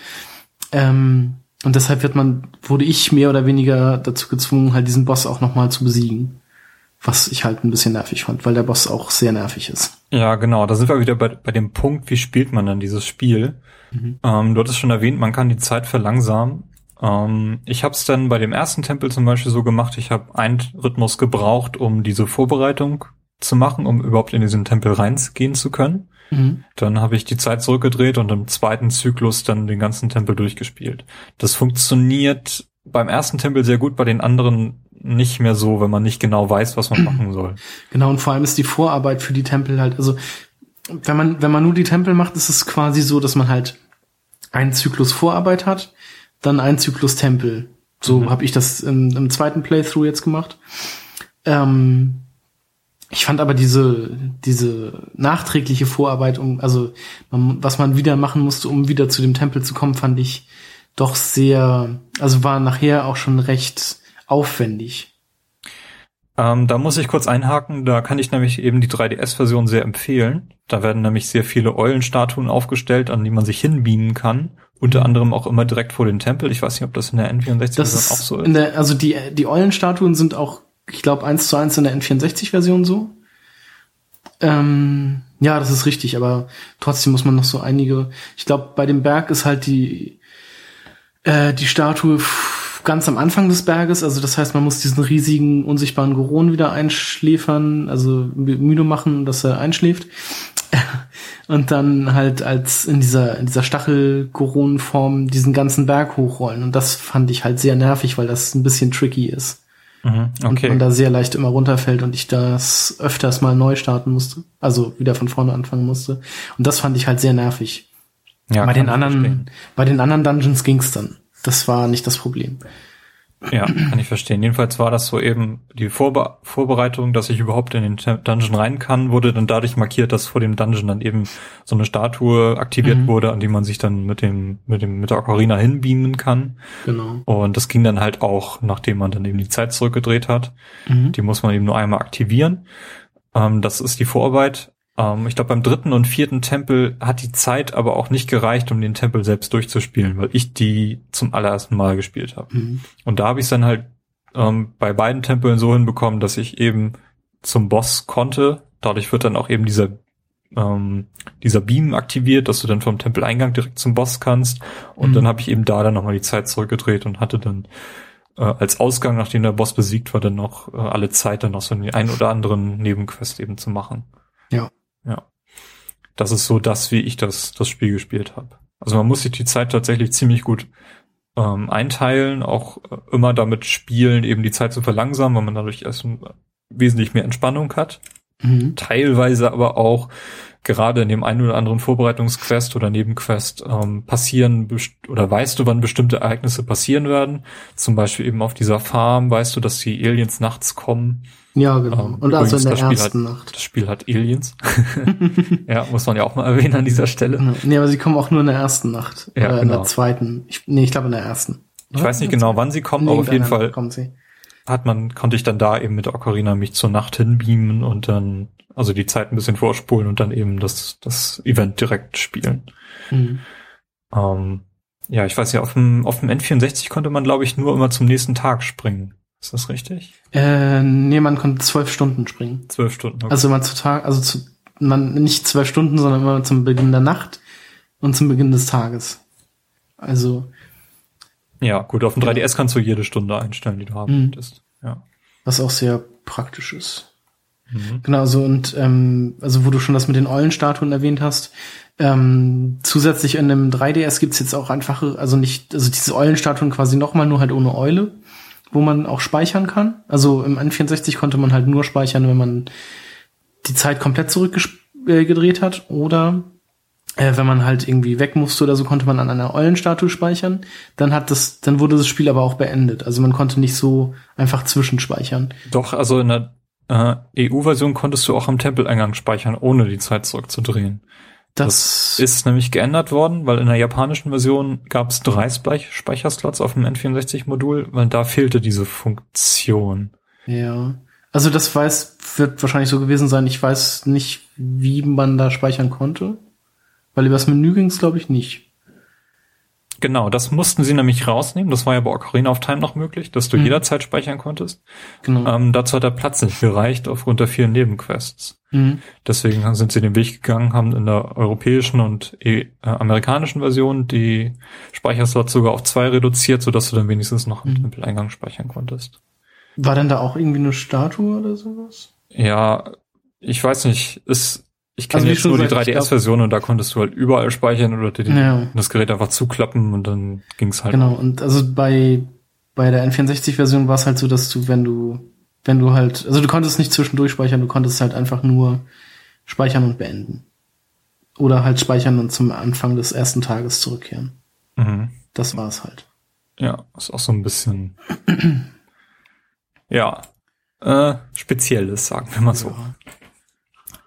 Ähm, und deshalb wird man, wurde ich mehr oder weniger dazu gezwungen, halt diesen Boss auch nochmal zu besiegen. Was ich halt ein bisschen nervig fand, weil der Boss auch sehr nervig ist. Ja, genau. Da sind wir wieder bei, bei dem Punkt, wie spielt man dann dieses Spiel? Mhm. Ähm, du hattest schon erwähnt, man kann die Zeit verlangsamen. Ähm, ich habe es dann bei dem ersten Tempel zum Beispiel so gemacht, ich habe einen Rhythmus gebraucht, um diese Vorbereitung zu machen, um überhaupt in diesen Tempel reingehen zu können. Mhm. Dann habe ich die Zeit zurückgedreht und im zweiten Zyklus dann den ganzen Tempel durchgespielt. Das funktioniert beim ersten Tempel sehr gut, bei den anderen nicht mehr so, wenn man nicht genau weiß, was man machen soll. Genau, und vor allem ist die Vorarbeit für die Tempel halt, also wenn man, wenn man nur die Tempel macht, ist es quasi so, dass man halt einen Zyklus Vorarbeit hat, dann einen Zyklus Tempel. So mhm. habe ich das im, im, zweiten Playthrough jetzt gemacht. Ähm, ich fand aber diese, diese nachträgliche Vorarbeit, um, also man, was man wieder machen musste, um wieder zu dem Tempel zu kommen, fand ich doch sehr, also war nachher auch schon recht aufwendig. Ähm, da muss ich kurz einhaken, da kann ich nämlich eben die 3DS-Version sehr empfehlen. Da werden nämlich sehr viele Eulenstatuen aufgestellt, an die man sich hinbeamen kann. Unter anderem auch immer direkt vor den Tempel. Ich weiß nicht, ob das in der N64-Version auch so ist. Der, also die, die Eulenstatuen sind auch, ich glaube, eins zu eins in der N64-Version so. Ähm, ja, das ist richtig, aber trotzdem muss man noch so einige. Ich glaube, bei dem Berg ist halt die, äh, die Statue ganz am Anfang des Berges, also das heißt, man muss diesen riesigen, unsichtbaren Goron wieder einschläfern, also müde machen, dass er einschläft. Und dann halt als in dieser, in dieser Stachel-Goron-Form diesen ganzen Berg hochrollen. Und das fand ich halt sehr nervig, weil das ein bisschen tricky ist. Mhm, okay. Und man da sehr leicht immer runterfällt und ich das öfters mal neu starten musste. Also wieder von vorne anfangen musste. Und das fand ich halt sehr nervig. Ja, bei den anderen, bei den anderen Dungeons ging's dann. Das war nicht das Problem. Ja, kann ich verstehen. Jedenfalls war das so eben die Vorbe Vorbereitung, dass ich überhaupt in den Dungeon rein kann, wurde dann dadurch markiert, dass vor dem Dungeon dann eben so eine Statue aktiviert mhm. wurde, an die man sich dann mit dem, mit dem, mit der Ocarina hinbeamen kann. Genau. Und das ging dann halt auch, nachdem man dann eben die Zeit zurückgedreht hat. Mhm. Die muss man eben nur einmal aktivieren. Ähm, das ist die Vorarbeit. Ähm, ich glaube, beim dritten und vierten Tempel hat die Zeit aber auch nicht gereicht, um den Tempel selbst durchzuspielen, weil ich die zum allerersten Mal gespielt habe. Mhm. Und da habe ich es dann halt ähm, bei beiden Tempeln so hinbekommen, dass ich eben zum Boss konnte. Dadurch wird dann auch eben dieser ähm, dieser Beam aktiviert, dass du dann vom Tempeleingang direkt zum Boss kannst. Und mhm. dann habe ich eben da dann nochmal die Zeit zurückgedreht und hatte dann äh, als Ausgang, nachdem der Boss besiegt war, dann noch äh, alle Zeit, dann noch so einen ein oder anderen Nebenquest eben zu machen. Ja. Ja. Das ist so das, wie ich das, das Spiel gespielt habe. Also man muss sich die Zeit tatsächlich ziemlich gut ähm, einteilen, auch äh, immer damit spielen, eben die Zeit zu verlangsamen, weil man dadurch erst wesentlich mehr Entspannung hat. Mhm. Teilweise aber auch gerade in dem einen oder anderen Vorbereitungsquest oder Nebenquest ähm, passieren oder weißt du, wann bestimmte Ereignisse passieren werden. Zum Beispiel eben auf dieser Farm weißt du, dass die Aliens nachts kommen. Ja, genau. Ähm, Und also in der ersten hat, Nacht. Das Spiel hat Aliens. ja, muss man ja auch mal erwähnen an dieser Stelle. Nee, aber sie kommen auch nur in der ersten Nacht. Ja, oder genau. in der zweiten. Ich, nee, ich glaube in der ersten. Ich weiß nicht genau, wann sie kommen, aber auf jeden Fall hat man, konnte ich dann da eben mit Ocarina mich zur Nacht hinbeamen und dann also die Zeit ein bisschen vorspulen und dann eben das, das Event direkt spielen. Mhm. Ähm, ja, ich weiß ja, auf dem, auf dem N64 konnte man, glaube ich, nur immer zum nächsten Tag springen. Ist das richtig? Äh, nee, man konnte zwölf Stunden springen. Zwölf Stunden, okay. Also immer zu Tag, also zu, man, nicht zwölf Stunden, sondern immer zum Beginn der Nacht und zum Beginn des Tages. Also. Ja, gut, auf dem 3DS kannst du jede Stunde einstellen, die du haben mhm. möchtest. Ja. Was auch sehr praktisch ist. Mhm. Genau, so und ähm, also wo du schon das mit den Eulenstatuen erwähnt hast, ähm, zusätzlich in dem 3DS gibt's jetzt auch einfache, also nicht, also diese Eulenstatuen quasi nochmal, nur halt ohne Eule, wo man auch speichern kann. Also im N64 konnte man halt nur speichern, wenn man die Zeit komplett zurückgedreht hat oder äh, wenn man halt irgendwie weg musste oder so, konnte man an einer Eulenstatue speichern. Dann hat das, dann wurde das Spiel aber auch beendet. Also man konnte nicht so einfach zwischenspeichern. Doch, also in der äh, EU-Version konntest du auch am Tempeleingang speichern, ohne die Zeit zurückzudrehen. Das, das ist nämlich geändert worden, weil in der japanischen Version gab es drei Speicherslots auf dem N64-Modul, weil da fehlte diese Funktion. Ja. Also das weiß, wird wahrscheinlich so gewesen sein. Ich weiß nicht, wie man da speichern konnte. Weil über das Menü ging es, glaube ich, nicht. Genau, das mussten sie nämlich rausnehmen. Das war ja bei Ocarina of Time noch möglich, dass du mhm. jederzeit speichern konntest. Genau. Ähm, dazu hat der Platz nicht gereicht aufgrund der vielen Nebenquests. Mhm. Deswegen sind sie den Weg gegangen, haben in der europäischen und äh, amerikanischen Version die Speicherslots sogar auf zwei reduziert, sodass du dann wenigstens noch im mhm. Tempeleingang speichern konntest. War denn da auch irgendwie eine Statue oder sowas? Ja, ich weiß nicht. Es ich kenne also jetzt nur die 3DS-Version und da konntest du halt überall speichern oder dir ja. das Gerät einfach zuklappen und dann ging's halt. Genau, und also bei bei der N64-Version war es halt so, dass du, wenn du, wenn du halt, also du konntest nicht zwischendurch speichern, du konntest halt einfach nur speichern und beenden. Oder halt speichern und zum Anfang des ersten Tages zurückkehren. Mhm. Das war es halt. Ja, ist auch so ein bisschen, ja, äh, spezielles, sagen wir mal so.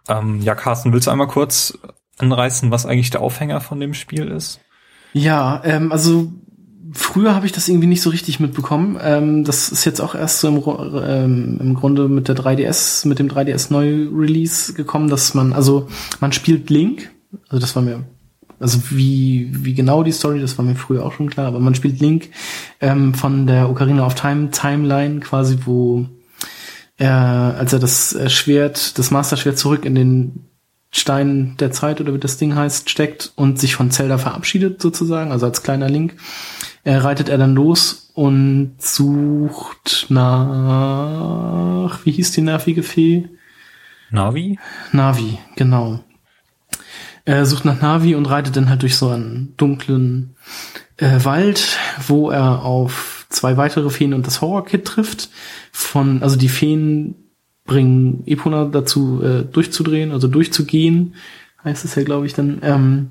Ja. Ähm, ja, Carsten, willst du einmal kurz anreißen, was eigentlich der Aufhänger von dem Spiel ist? Ja, ähm, also früher habe ich das irgendwie nicht so richtig mitbekommen. Ähm, das ist jetzt auch erst so im, ähm, im Grunde mit der 3DS, mit dem 3DS Neu-Release gekommen, dass man, also man spielt Link, also das war mir, also wie, wie genau die Story, das war mir früher auch schon klar, aber man spielt Link ähm, von der Ocarina of Time Timeline quasi, wo er, als er das äh, Schwert, das Master Schwert zurück in den Stein der Zeit oder wie das Ding heißt, steckt und sich von Zelda verabschiedet sozusagen, also als kleiner Link, äh, reitet er dann los und sucht nach, wie hieß die nervige Fee? Navi? Navi, genau. Er sucht nach Navi und reitet dann halt durch so einen dunklen äh, Wald, wo er auf zwei weitere Feen und das Horror-Kit trifft. Von, also die Feen bringen Epona dazu, äh, durchzudrehen, also durchzugehen, heißt es ja, glaube ich, dann. Ähm,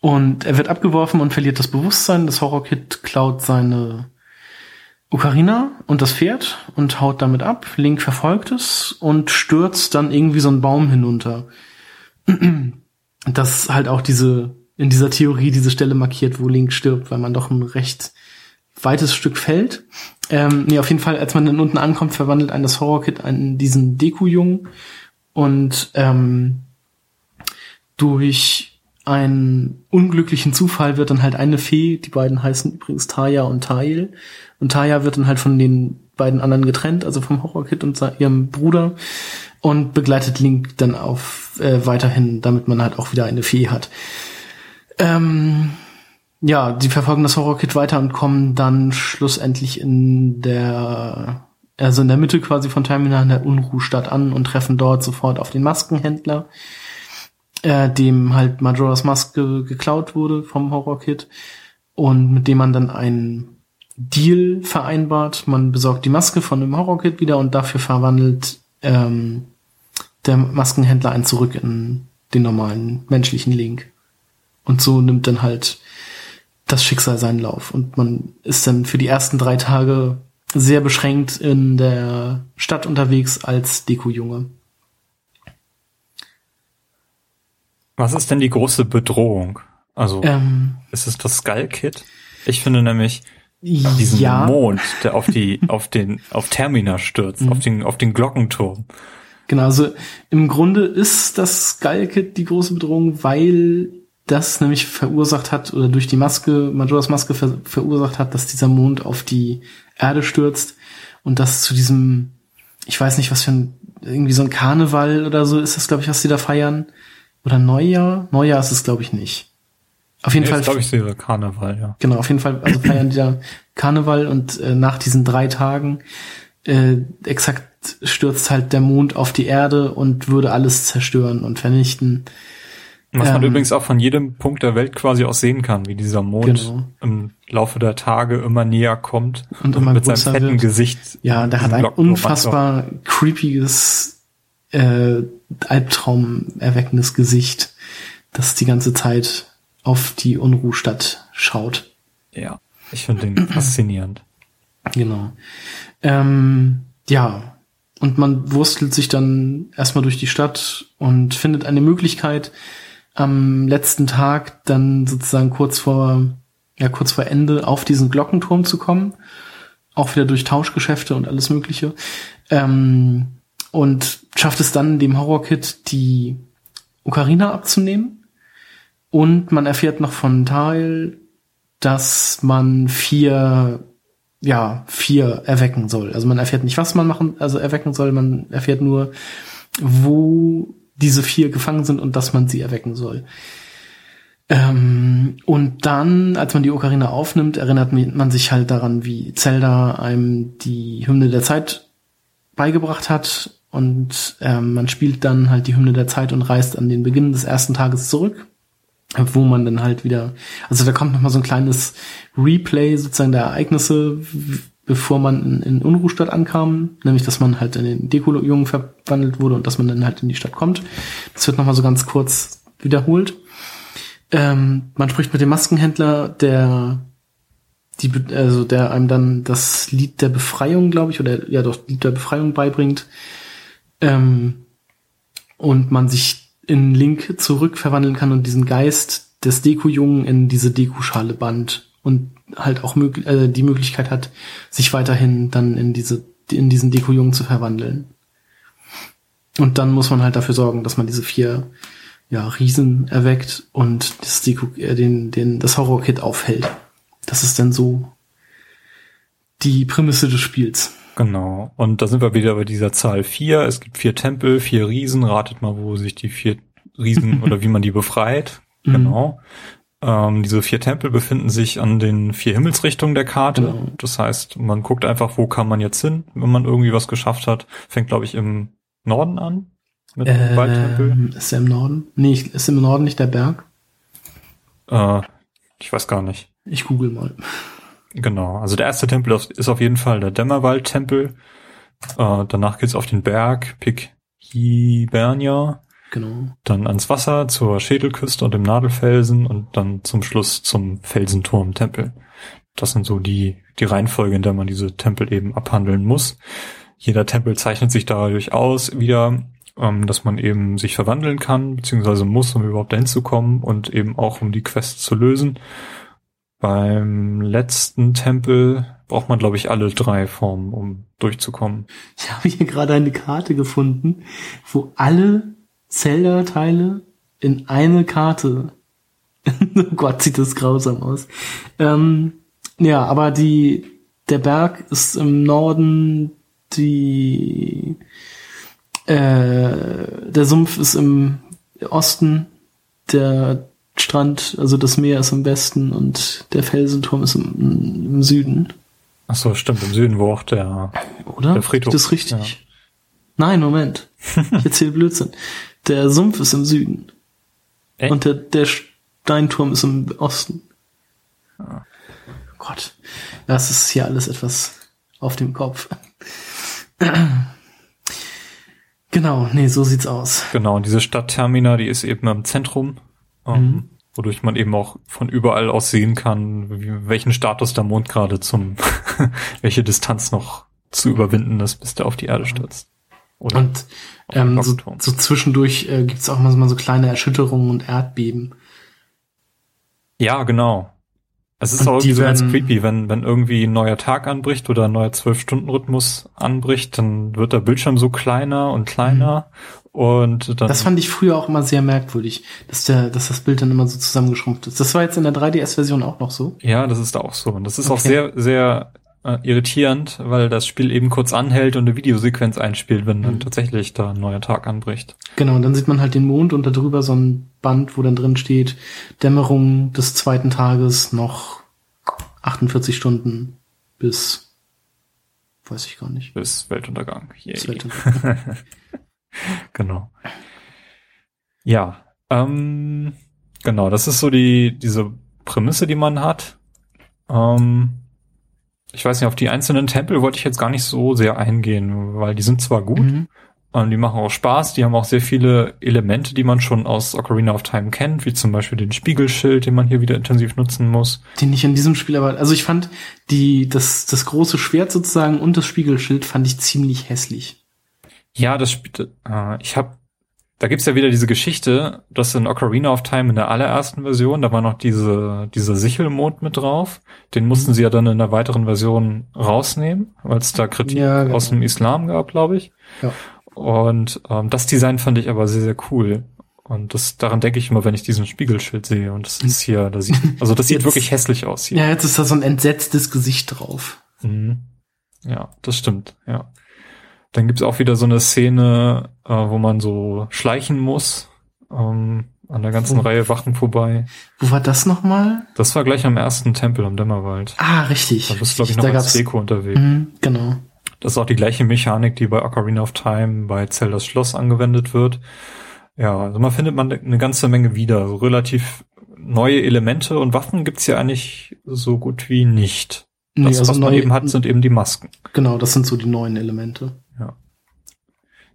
und er wird abgeworfen und verliert das Bewusstsein. Das Horror-Kit klaut seine Ocarina und das Pferd und haut damit ab. Link verfolgt es und stürzt dann irgendwie so einen Baum hinunter. Das halt auch diese, in dieser Theorie diese Stelle markiert, wo Link stirbt, weil man doch ein recht weites Stück fällt. Ähm, nee, auf jeden Fall, als man dann unten ankommt, verwandelt ein das Horror-Kit in diesen Deku-Jungen und ähm, durch einen unglücklichen Zufall wird dann halt eine Fee, die beiden heißen übrigens Taya und Tail, und Taya wird dann halt von den beiden anderen getrennt, also vom Horror-Kit und ihrem Bruder und begleitet Link dann auf äh, weiterhin, damit man halt auch wieder eine Fee hat. Ähm, ja, die verfolgen das Horror-Kit weiter und kommen dann schlussendlich in der, also in der Mitte quasi von Terminal in der Unruhstadt an und treffen dort sofort auf den Maskenhändler, äh, dem halt Majora's Maske geklaut wurde vom Horror-Kit und mit dem man dann einen Deal vereinbart. Man besorgt die Maske von dem Horror-Kit wieder und dafür verwandelt ähm, der Maskenhändler einen zurück in den normalen menschlichen Link. Und so nimmt dann halt das Schicksal seinen Lauf. Und man ist dann für die ersten drei Tage sehr beschränkt in der Stadt unterwegs als Deko-Junge. Was ist denn die große Bedrohung? Also, ähm, ist es das Skull-Kit? Ich finde nämlich diesen ja. Mond, der auf die, auf den, auf Termina stürzt, mhm. auf den, auf den Glockenturm. Genau, also im Grunde ist das Skull-Kit die große Bedrohung, weil das nämlich verursacht hat oder durch die Maske, Majoras Maske ver verursacht hat, dass dieser Mond auf die Erde stürzt und das zu diesem, ich weiß nicht, was für ein, irgendwie so ein Karneval oder so ist das, glaube ich, was sie da feiern. Oder Neujahr? Neujahr ist es, glaube ich, nicht. Auf jeden nee, Fall. glaube ich, wäre Karneval, ja. Genau, auf jeden Fall, also feiern die da Karneval und äh, nach diesen drei Tagen äh, exakt stürzt halt der Mond auf die Erde und würde alles zerstören und vernichten. Was ähm, man übrigens auch von jedem Punkt der Welt quasi auch sehen kann, wie dieser Mond genau. im Laufe der Tage immer näher kommt und, immer mit seinem fetten wird. Gesicht. Ja, der hat ein unfassbar creepiges, äh, albtraumerweckendes Gesicht, das die ganze Zeit auf die Unruhstadt schaut. Ja, ich finde den faszinierend. Genau. Ähm, ja, und man wurstelt sich dann erstmal durch die Stadt und findet eine Möglichkeit, am letzten Tag dann sozusagen kurz vor, ja, kurz vor Ende auf diesen Glockenturm zu kommen. Auch wieder durch Tauschgeschäfte und alles Mögliche. Ähm, und schafft es dann, dem Horror-Kit die Ocarina abzunehmen. Und man erfährt noch von Teil, dass man vier, ja, vier erwecken soll. Also man erfährt nicht, was man machen, also erwecken soll, man erfährt nur, wo diese vier gefangen sind und dass man sie erwecken soll. Ähm, und dann, als man die Ocarina aufnimmt, erinnert man sich halt daran, wie Zelda einem die Hymne der Zeit beigebracht hat. Und ähm, man spielt dann halt die Hymne der Zeit und reist an den Beginn des ersten Tages zurück, wo man dann halt wieder, also da kommt nochmal so ein kleines Replay sozusagen der Ereignisse, bevor man in, in Unruhstadt ankam, nämlich dass man halt in den Deko-Jungen verwandelt wurde und dass man dann halt in die Stadt kommt. Das wird nochmal so ganz kurz wiederholt. Ähm, man spricht mit dem Maskenhändler, der die, also der einem dann das Lied der Befreiung, glaube ich, oder ja doch Lied der Befreiung beibringt. Ähm, und man sich in Link zurückverwandeln kann und diesen Geist des Deko-Jungen in diese Deko-Schale band und halt auch mög äh, die Möglichkeit hat, sich weiterhin dann in diese in diesen Deko-Jungen zu verwandeln. Und dann muss man halt dafür sorgen, dass man diese vier ja, Riesen erweckt und das Deko, äh, den, den, das Horror-Kit aufhält. Das ist dann so die Prämisse des Spiels. Genau. Und da sind wir wieder bei dieser Zahl vier. Es gibt vier Tempel, vier Riesen. Ratet mal, wo sich die vier Riesen oder wie man die befreit. Mhm. Genau. Ähm, diese vier Tempel befinden sich an den vier Himmelsrichtungen der Karte. Genau. Das heißt, man guckt einfach, wo kann man jetzt hin, wenn man irgendwie was geschafft hat. Fängt, glaube ich, im Norden an. Mit dem Waldtempel. Ähm, ist er im Norden? Nee, ist im Norden nicht der Berg? Äh, ich weiß gar nicht. Ich google mal. Genau. Also der erste Tempel ist ist auf jeden Fall der Dämmerwald-Tempel. Äh, danach geht's auf den Berg Pik Hibernia. Genau. dann ans Wasser zur Schädelküste und dem Nadelfelsen und dann zum Schluss zum Felsenturm-Tempel. Das sind so die, die Reihenfolge, in der man diese Tempel eben abhandeln muss. Jeder Tempel zeichnet sich dadurch aus wieder, ähm, dass man eben sich verwandeln kann, beziehungsweise muss, um überhaupt dahin zu kommen und eben auch um die Quest zu lösen. Beim letzten Tempel braucht man, glaube ich, alle drei Formen, um durchzukommen. Ich habe hier gerade eine Karte gefunden, wo alle Zelda-Teile in eine Karte. oh Gott, sieht das grausam aus. Ähm, ja, aber die, der Berg ist im Norden, die, äh, der Sumpf ist im Osten, der Strand, also das Meer ist im Westen und der Felsenturm ist im, im Süden. Ach so, stimmt, im Süden, wo auch der, Oder? Der Friedhof, Das ist richtig. Nein, Moment. Ich erzähle Blödsinn. Der Sumpf ist im Süden. Echt? Und der, der Steinturm ist im Osten. Gott. Das ist hier alles etwas auf dem Kopf. Genau, nee, so sieht's aus. Genau, und diese Stadt Termina, die ist eben im Zentrum, ähm, Mhm. wodurch man eben auch von überall aus sehen kann, wie, welchen Status der Mond gerade zum, welche Distanz noch zu überwinden ist, bis der auf die Erde stürzt. Oder Und ähm, so, so zwischendurch äh, gibt's auch mal so kleine Erschütterungen und Erdbeben. Ja, genau. Es ist Und auch irgendwie so ganz creepy, wenn, wenn irgendwie ein neuer Tag anbricht oder ein neuer Zwölf-Stunden-Rhythmus anbricht, dann wird der Bildschirm so kleiner und kleiner und dann Das fand ich früher auch immer sehr merkwürdig, dass der, dass das Bild dann immer so zusammengeschrumpft ist. Das war jetzt in der 3DS-Version auch noch so. Ja, das ist auch so. Und das ist auch Okay. sehr, sehr äh, irritierend, weil das Spiel eben kurz anhält und eine Videosequenz einspielt, wenn dann Mhm. tatsächlich da ein neuer Tag anbricht. Genau, und dann sieht man halt den Mond und darüber so ein Band, wo dann drin steht, Dämmerung des zweiten Tages noch 48 Stunden bis, weiß ich gar nicht. Bis Weltuntergang. Yay. bis Welt- Genau. Ja, ähm, genau, das ist so die, diese Prämisse, die man hat. Ähm, ich weiß nicht, auf die einzelnen Tempel wollte ich jetzt gar nicht so sehr eingehen, weil die sind zwar gut, Mhm. Und die machen auch Spaß, die haben auch sehr viele Elemente, die man schon aus Ocarina of Time kennt, wie zum Beispiel den Spiegelschild, den man hier wieder intensiv nutzen muss. Den ich in diesem Spiel aber, also ich fand die, das, das große Schwert sozusagen und das Spiegelschild fand ich ziemlich hässlich. Ja, das spielt, äh, ich habe, da gibt's ja wieder diese Geschichte, dass in Ocarina of Time in der allerersten Version, da war noch diese, dieser Sichelmond mit drauf, den mussten sie ja dann in der weiteren Version rausnehmen, weil es da Kritik Ja, genau. aus dem Islam gab, glaube ich. Ja. Und ähm, das Design fand ich aber sehr, sehr cool. Und das, daran denke ich immer, wenn ich diesen Spiegelschild sehe. Und das ist hier, das sieht, also das sieht Jetzt- wirklich hässlich aus hier. Ja, jetzt ist da so ein entsetztes Gesicht drauf. Mhm. Ja, das stimmt, ja. Dann gibt's auch wieder so eine Szene, äh, wo man so schleichen muss, ähm, an der ganzen Wo- Reihe Wachen vorbei. Wo war das nochmal? Das war gleich am ersten Tempel am Dämmerwald. Ah, richtig. Da bist du, glaube ich, noch da als gab's, Deko unterwegs. Mhm, genau. Das ist auch die gleiche Mechanik, die bei Ocarina of Time bei Zeldas Schloss angewendet wird. Ja, also man findet man eine ganze Menge wieder. So relativ neue Elemente und Waffen gibt's ja eigentlich so gut wie nicht. Nee, das, also was man eben hat, sind eben die Masken. Genau, das sind so die neuen Elemente.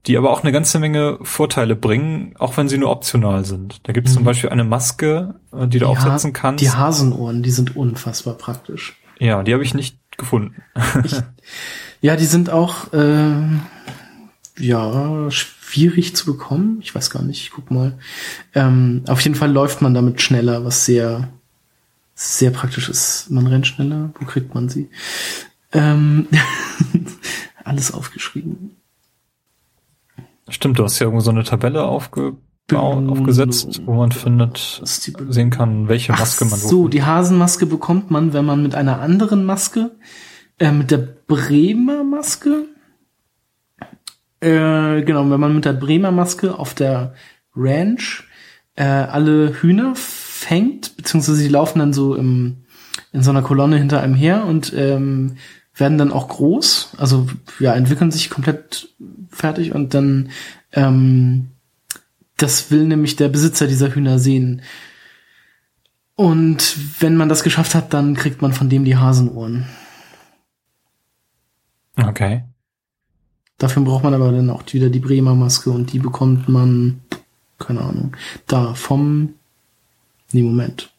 Die aber auch eine ganze Menge Vorteile bringen, auch wenn sie nur optional sind. Da gibt es zum Mhm. Beispiel eine Maske, äh, die du Die aufsetzen kannst. Die Hasenohren, die sind unfassbar praktisch. ja, die habe ich nicht gefunden. Ja, die sind auch äh, ja schwierig zu bekommen. Ich weiß gar nicht, ich guck mal. Ähm, auf jeden Fall läuft man damit schneller, was sehr sehr praktisch ist. Man rennt schneller. Wo kriegt man sie? Ähm, alles aufgeschrieben. Stimmt, du hast ja irgendwo so eine Tabelle aufgebaut, Genau. aufgesetzt, wo man findet, sehen kann, welche Maske Ach man so, die Hasenmaske bekommt man, wenn man mit einer anderen Maske, äh, mit der Bremer Maske, äh, genau, wenn man mit der Bremer Maske auf der Ranch äh, alle Hühner fängt, beziehungsweise die laufen dann so im, in so einer Kolonne hinter einem her und ähm, werden dann auch groß, also ja, entwickeln sich komplett fertig und dann ähm, das will nämlich der Besitzer dieser Hühner sehen. Und wenn man das geschafft hat, dann kriegt man von dem die Hasenohren. Okay. Dafür braucht man aber dann auch wieder die Bremer Maske und die bekommt man, keine Ahnung, da vom, nee, Moment.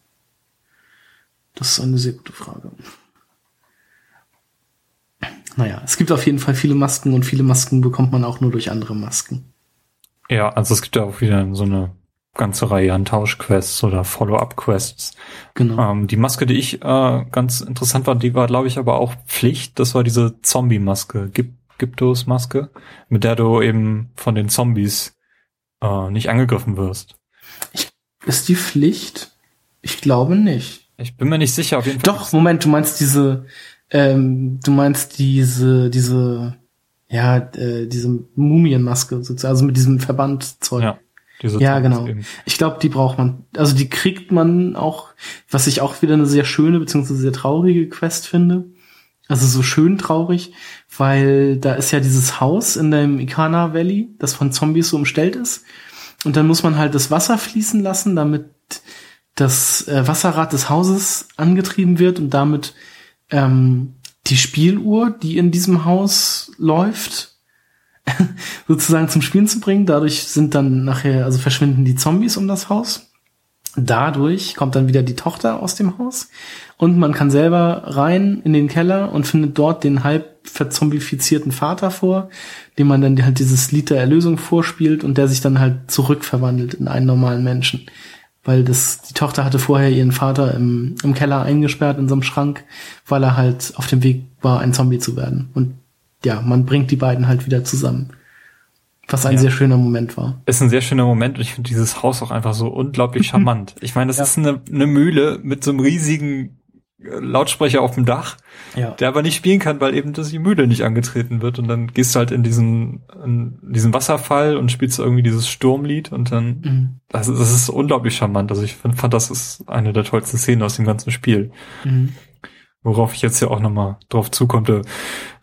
Das ist eine sehr gute Frage. Naja, es gibt auf jeden Fall viele Masken und viele Masken bekommt man auch nur durch andere Masken. Ja, also es gibt ja auch wieder so eine ganze Reihe an Tauschquests oder Follow-up-Quests. Genau. Ähm, die Maske, die ich äh, ganz interessant war, die war, glaube ich, aber auch Pflicht. Das war diese Zombie-Maske, Gyptos-Maske, mit der du eben von den Zombies äh, nicht angegriffen wirst. Ist die Pflicht? Ich glaube nicht. Ich bin mir nicht sicher, auf jeden Fall. Doch, Moment, du meinst diese, ähm, du meinst diese, diese, ja, äh, diese Mumienmaske sozusagen, also mit diesem Verbandzeug. Ja, diese Ja, genau. eben. Ich glaube, die braucht man. Also die kriegt man auch, was ich auch wieder eine sehr schöne beziehungsweise sehr traurige Quest finde. Also so schön traurig, weil da ist ja dieses Haus in dem Ikana Valley, das von Zombies so umstellt ist. Und dann muss man halt das Wasser fließen lassen, damit das äh, Wasserrad des Hauses angetrieben wird und damit ähm, die Spieluhr, die in diesem Haus läuft, sozusagen zum Spielen zu bringen. Dadurch sind dann nachher, also verschwinden die Zombies um das Haus. Dadurch kommt dann wieder die Tochter aus dem Haus und man kann selber rein in den Keller und findet dort den halb verzombifizierten Vater vor, dem man dann halt dieses Lied der Erlösung vorspielt und der sich dann halt zurückverwandelt in einen normalen Menschen. Weil das, die Tochter hatte vorher ihren Vater im, im Keller eingesperrt in so einem Schrank, weil er halt auf dem Weg war, ein Zombie zu werden. Und ja, man bringt die beiden halt wieder zusammen. Was ein Ja. sehr schöner Moment war. Ist ein sehr schöner Moment und ich finde dieses Haus auch einfach so unglaublich charmant. Ich meine, das Ja. ist eine, eine Mühle mit so einem riesigen Lautsprecher auf dem Dach, Ja. der aber nicht spielen kann, weil eben das die Mühle nicht angetreten wird und dann gehst du halt in diesen, in diesen Wasserfall und spielst irgendwie dieses Sturmlied und dann, Mhm. das, ist- das ist unglaublich charmant. Also ich find, fand, das ist eine der tollsten Szenen aus dem ganzen Spiel. Mhm. Worauf ich jetzt ja auch nochmal drauf zukommte,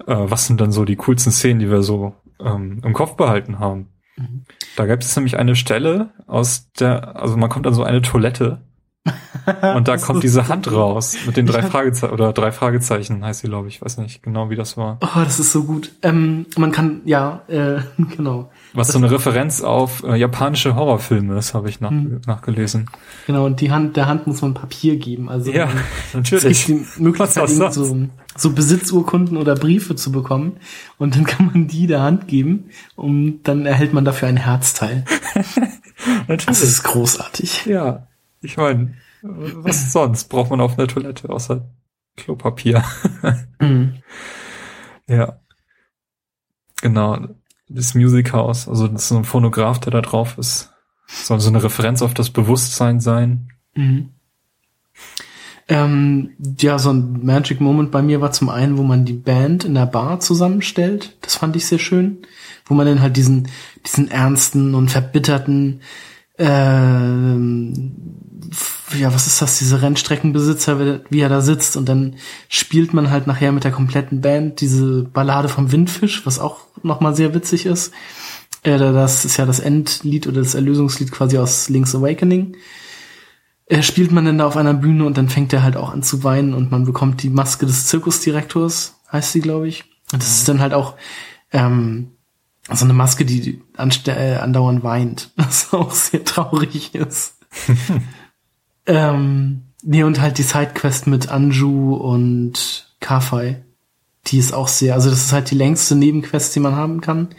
äh, was sind dann so die coolsten Szenen, die wir so ähm, im Kopf behalten haben. Mhm. Da gibt es nämlich eine Stelle aus der, also man kommt an so eine Toilette und da kommt diese Hand gut. raus mit den drei Fragezeichen oder drei Fragezeichen heißt sie, glaube ich. Ich weiß nicht genau, wie das war. Oh, das ist so gut. Ähm, man kann, ja, äh, genau. Was so eine Referenz auf äh, japanische Horrorfilme ist, habe ich nach, Hm. nachgelesen. Genau, und die Hand, der Hand muss man Papier geben. Also Ja, natürlich. es gibt die Möglichkeit, so, so Besitzurkunden oder Briefe zu bekommen. Und dann kann man die der Hand geben und dann erhält man dafür ein Herzteil. natürlich. Das ist großartig. ja, ich meine, was sonst braucht man auf einer Toilette außer Klopapier? Mhm. Ja. Genau. Das Music House, also das ist so ein Phonograph, der da drauf ist. Soll so eine Referenz auf das Bewusstsein sein. Mhm. Ähm, ja, so ein Magic Moment bei mir war zum einen, wo man die Band in der Bar zusammenstellt. Das fand ich sehr schön. Wo man dann halt diesen, diesen ernsten und verbitterten, ähm, ja, was ist das, diese Rennstreckenbesitzer, wie- er da sitzt und dann spielt man halt nachher mit der kompletten Band diese Ballade vom Windfisch, was auch nochmal sehr witzig ist. Äh, das ist ja das Endlied oder das Erlösungslied quasi aus Link's Awakening. äh, spielt man dann da auf einer Bühne und dann fängt er halt auch an zu weinen und man bekommt die Maske des Zirkusdirektors, heißt sie, glaube ich. Und das ist dann halt auch ähm, so eine Maske, die äh, andauernd weint, was auch sehr traurig ist. ähm, nee, und halt die Sidequest mit Anju und Kafei. Die ist auch sehr, also das ist halt die längste Nebenquest, die man haben kann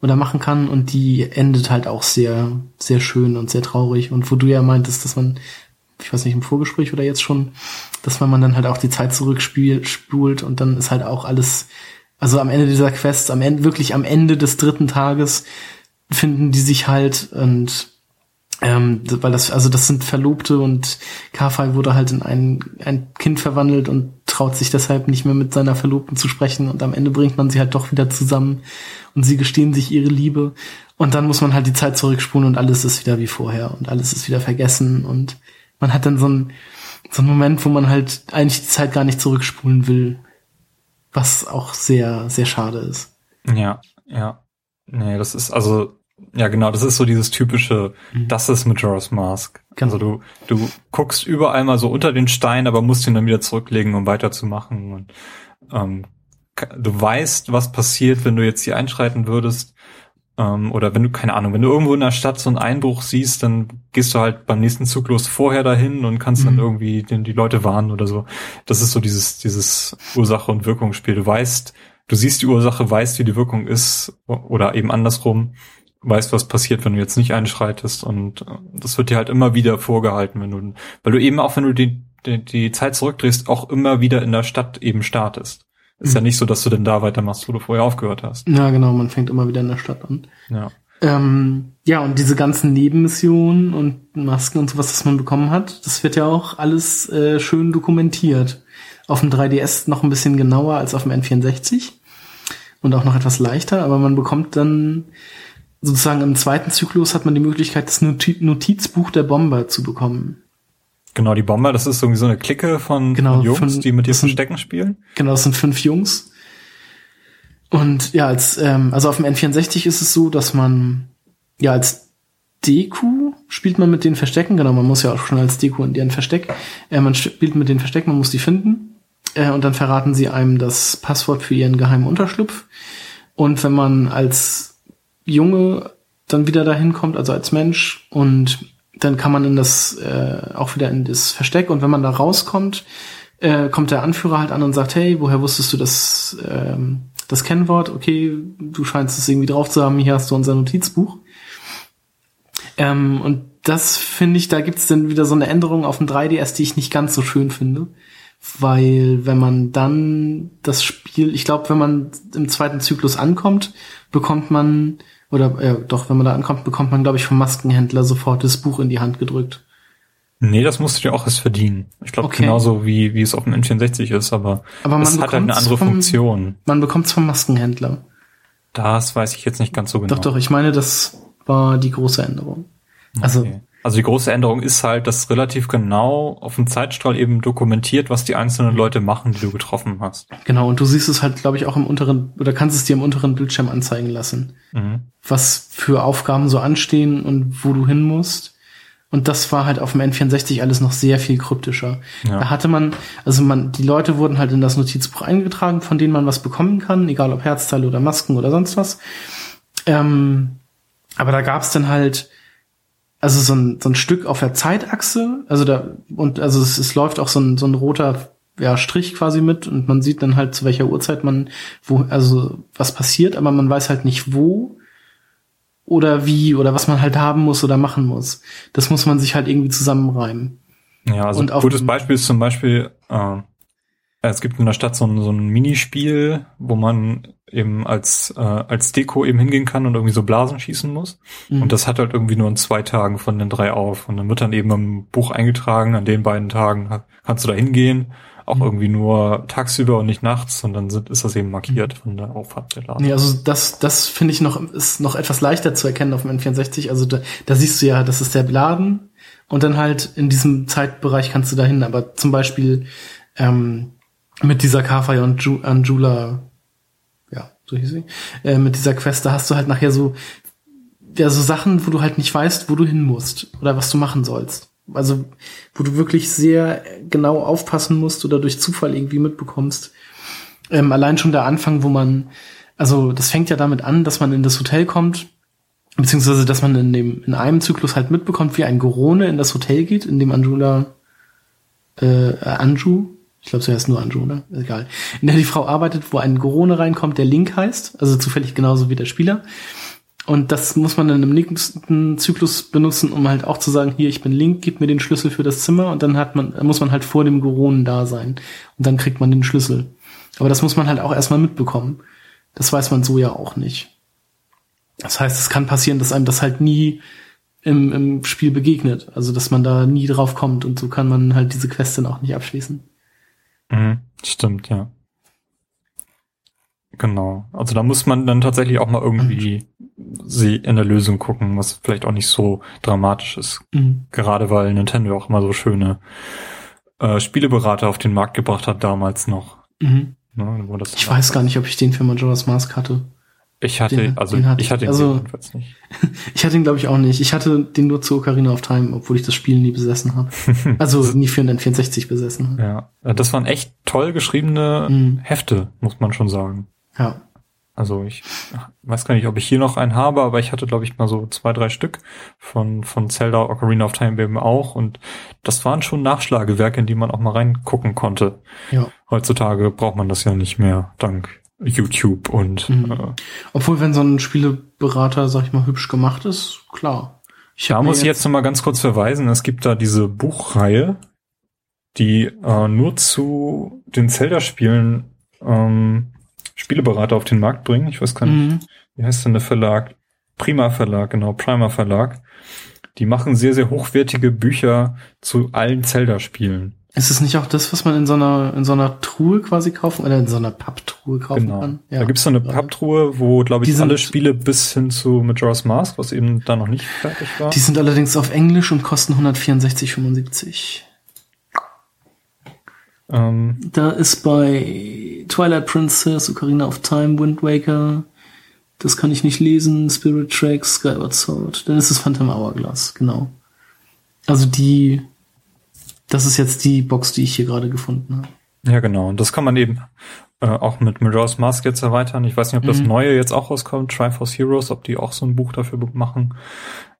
oder machen kann und die endet halt auch sehr, sehr schön und sehr traurig. Und wo du ja meintest, dass man, ich weiß nicht, im Vorgespräch oder jetzt schon, dass man dann halt auch die Zeit zurückspult und dann ist halt auch alles, also am Ende dieser Quest, am Ende, wirklich am Ende des dritten Tages finden die sich halt und ähm, weil das, also das sind Verlobte und Kafai wurde halt in ein, ein Kind verwandelt und traut sich deshalb nicht mehr mit seiner Verlobten zu sprechen und am Ende bringt man sie halt doch wieder zusammen und sie gestehen sich ihre Liebe und dann muss man halt die Zeit zurückspulen und alles ist wieder wie vorher und alles ist wieder vergessen und man hat dann so ein so einen Moment, wo man halt eigentlich die Zeit gar nicht zurückspulen will, was auch sehr, sehr schade ist. Ja, ja. Nee, das ist also ja, genau, das ist so dieses typische, mhm. das ist Majora's Mask. Genau. Also du, du guckst überall mal so unter den Stein, aber musst ihn dann wieder zurücklegen, um weiterzumachen. Und ähm, du weißt, was passiert, wenn du jetzt hier einschreiten würdest. Ähm, oder wenn du, keine Ahnung, wenn du irgendwo in der Stadt so einen Einbruch siehst, dann gehst du halt beim nächsten Zyklus vorher dahin und kannst mhm. dann irgendwie den, die Leute warnen oder so. Das ist so dieses, dieses Ursache- und Wirkungsspiel. Du weißt, du siehst die Ursache, weißt, wie die Wirkung ist, oder eben andersrum weißt, was passiert, wenn du jetzt nicht einschreitest und äh, das wird dir halt immer wieder vorgehalten, wenn du, weil du eben auch, wenn du die, die, die Zeit zurückdrehst, auch immer wieder in der Stadt eben startest. Ist mhm. ja nicht so, dass du denn da weitermachst, wo du vorher aufgehört hast. Ja, genau, man fängt immer wieder in der Stadt an. Ja. Ähm, ja, und diese ganzen Nebenmissionen und Masken und sowas, was man bekommen hat, das wird ja auch alles äh, schön dokumentiert. Auf dem 3DS noch ein bisschen genauer als auf dem N64 und auch noch etwas leichter, aber man bekommt dann sozusagen im zweiten Zyklus hat man die Möglichkeit, das Notizbuch der Bomber zu bekommen. Genau, die Bomber, das ist irgendwie so eine Clique von, genau, von Jungs, von, die mit dir Verstecken spielen. Genau, das sind fünf Jungs. Und ja, als, ähm, also auf dem N64 ist es so, dass man ja als Deku spielt man mit den Verstecken, genau, man muss ja auch schon als Deku in deren Versteck, äh, man spielt mit den Verstecken, man muss die finden, äh, und dann verraten sie einem das Passwort für ihren geheimen Unterschlupf. Und wenn man als Junge dann wieder dahin kommt, also als Mensch, und dann kann man in das äh, auch wieder in das Versteck und wenn man da rauskommt, äh, kommt der Anführer halt an und sagt, hey, woher wusstest du das, ähm, das Kennwort? Okay, du scheinst es irgendwie drauf zu haben, hier hast du unser Notizbuch. Ähm, und das finde ich, da gibt's dann wieder so eine Änderung auf dem 3DS, die ich nicht ganz so schön finde. Weil wenn man dann das Spiel, ich glaube, wenn man im zweiten Zyklus ankommt, bekommt man oder ja, doch, wenn man da ankommt, bekommt man, glaube ich, vom Maskenhändler sofort das Buch in die Hand gedrückt. Nee, das musst du dir auch erst verdienen. Ich glaube okay. genauso wie wie es auf dem N64 ist, aber, aber es hat halt eine andere vom, Funktion. Man bekommt es vom Maskenhändler. Das weiß ich jetzt nicht ganz so genau. Doch, doch, ich meine, das war die große Änderung. Also okay. Also die große Änderung ist halt, dass relativ genau auf dem Zeitstrahl eben dokumentiert, was die einzelnen Leute machen, die du getroffen hast. Genau, und du siehst es halt, glaube ich, auch im unteren, oder kannst es dir im unteren Bildschirm anzeigen lassen, mhm. was für Aufgaben so anstehen und wo du hin musst. Und das war halt auf dem N64 alles noch sehr viel kryptischer. Ja. Da hatte man, also man, die Leute wurden halt in das Notizbuch eingetragen, von denen man was bekommen kann, egal ob Herzteile oder Masken oder sonst was. Ähm, aber da gab's dann halt also so ein, so ein Stück auf der Zeitachse, also da, und also es, es läuft auch so ein, so ein roter ja, Strich quasi mit und man sieht dann halt, zu welcher Uhrzeit man, wo, also was passiert, aber man weiß halt nicht wo oder wie oder was man halt haben muss oder machen muss. Das muss man sich halt irgendwie zusammenreimen. Ja, also ein gutes Beispiel ist zum Beispiel, äh, es gibt in der Stadt so ein, so ein Minispiel, wo man eben als, äh, als Deko eben hingehen kann und irgendwie so Blasen schießen muss. Mhm. Und das hat halt irgendwie nur in zwei Tagen von den drei auf. Und dann wird dann eben im Buch eingetragen, an den beiden Tagen kannst du da hingehen. Auch mhm. irgendwie nur tagsüber und nicht nachts. Und dann sind, ist das eben markiert mhm. von der Auffahrt der Laden. Nee, also das, das finde ich noch, ist noch etwas leichter zu erkennen auf dem N64. Also da, da siehst du ja, das ist der Laden. Und dann halt in diesem Zeitbereich kannst du da hin. Aber zum Beispiel, ähm, mit dieser Kafai und Ju Anjula, ja, so hieß sie, äh, mit dieser Quest, da hast du halt nachher so, ja, so Sachen, wo du halt nicht weißt, wo du hin musst oder was du machen sollst. also wo du wirklich sehr genau aufpassen musst oder durch Zufall irgendwie mitbekommst. Ähm, allein schon der Anfang, wo man, also das fängt ja damit an, dass man in das Hotel kommt, beziehungsweise dass man in dem in einem Zyklus halt mitbekommt, wie ein Gorone in das Hotel geht, in dem Angela äh, Anju, ich glaube, sie heißt nur Anju, ne? Egal. In der die Frau arbeitet, wo ein Gorone reinkommt, der Link heißt, also zufällig genauso wie der Spieler. Und das muss man dann im nächsten Zyklus benutzen, um halt auch zu sagen, hier, ich bin Link, gib mir den Schlüssel für das Zimmer und dann hat man, muss man halt vor dem Goronen da sein. Und dann kriegt man den Schlüssel. Aber das muss man halt auch erstmal mitbekommen. Das weiß man so ja auch nicht. Das heißt, es kann passieren, dass einem das halt nie im, im Spiel begegnet. Also, dass man da nie drauf kommt und so kann man halt diese Quest dann auch nicht abschließen. Mhm, stimmt, ja. Genau. Also da muss man dann tatsächlich auch mal irgendwie sie in der Lösung gucken, was vielleicht auch nicht so dramatisch ist. Mhm. Gerade weil Nintendo auch immer so schöne äh, Spieleberater auf den Markt gebracht hat damals noch. Mhm. Ne, Ich weiß gar nicht, ob ich den für Majora's Mask hatte. Ich hatte, den- also den hatte ich hatte ihn. Also- jedenfalls nicht. Ich hatte ihn, glaube ich, auch nicht. Ich hatte den nur zu Ocarina of Time, obwohl ich das Spiel nie besessen habe. Also nie für einen N64 besessen. Ja, das waren echt toll geschriebene Mhm. Hefte, muss man schon sagen. Ja. Also ich weiß gar nicht, ob ich hier noch einen habe, aber ich hatte, glaube ich, mal so zwei, drei Stück von, von Zelda Ocarina of Time eben auch. Und das waren schon Nachschlagewerke, in die man auch mal reingucken konnte. Ja. Heutzutage braucht man das ja nicht mehr, dank YouTube und Mhm. äh, Obwohl, wenn so ein Spieleberater, sag ich mal, hübsch gemacht ist, klar. Ich Da muss ich jetzt noch mal ganz kurz verweisen, es gibt da diese Buchreihe, die äh, nur zu den Zelda-Spielen ähm, Spieleberater auf den Markt bringen. Ich weiß gar nicht, Mhm. wie heißt denn der Verlag? Prima Verlag, genau, Prima Verlag. Die machen sehr, sehr hochwertige Bücher zu allen Zelda-Spielen. Ist es nicht auch das, was man in so einer, in so einer Truhe quasi kaufen, oder in so einer Papptruhe kaufen Genau. kann? Da gibt's so eine Papptruhe, wo, glaube Die ich, sind- alle Spiele bis hin zu Majora's Mask, was eben da noch nicht fertig war. Die sind allerdings auf Englisch und kosten 164,75. Ähm, Da ist bei Twilight Princess, Ocarina of Time, Wind Waker, das kann ich nicht lesen, Spirit Tracks, Skyward Sword. Dann ist es Phantom Hourglass, genau. Also die, das ist jetzt die Box, die ich hier gerade gefunden habe. Ja, genau. Und das kann man eben äh, auch mit Majora's Mask jetzt erweitern. Ich weiß nicht, ob das Mhm. neue jetzt auch rauskommt, Triforce Heroes, ob die auch so ein Buch dafür machen.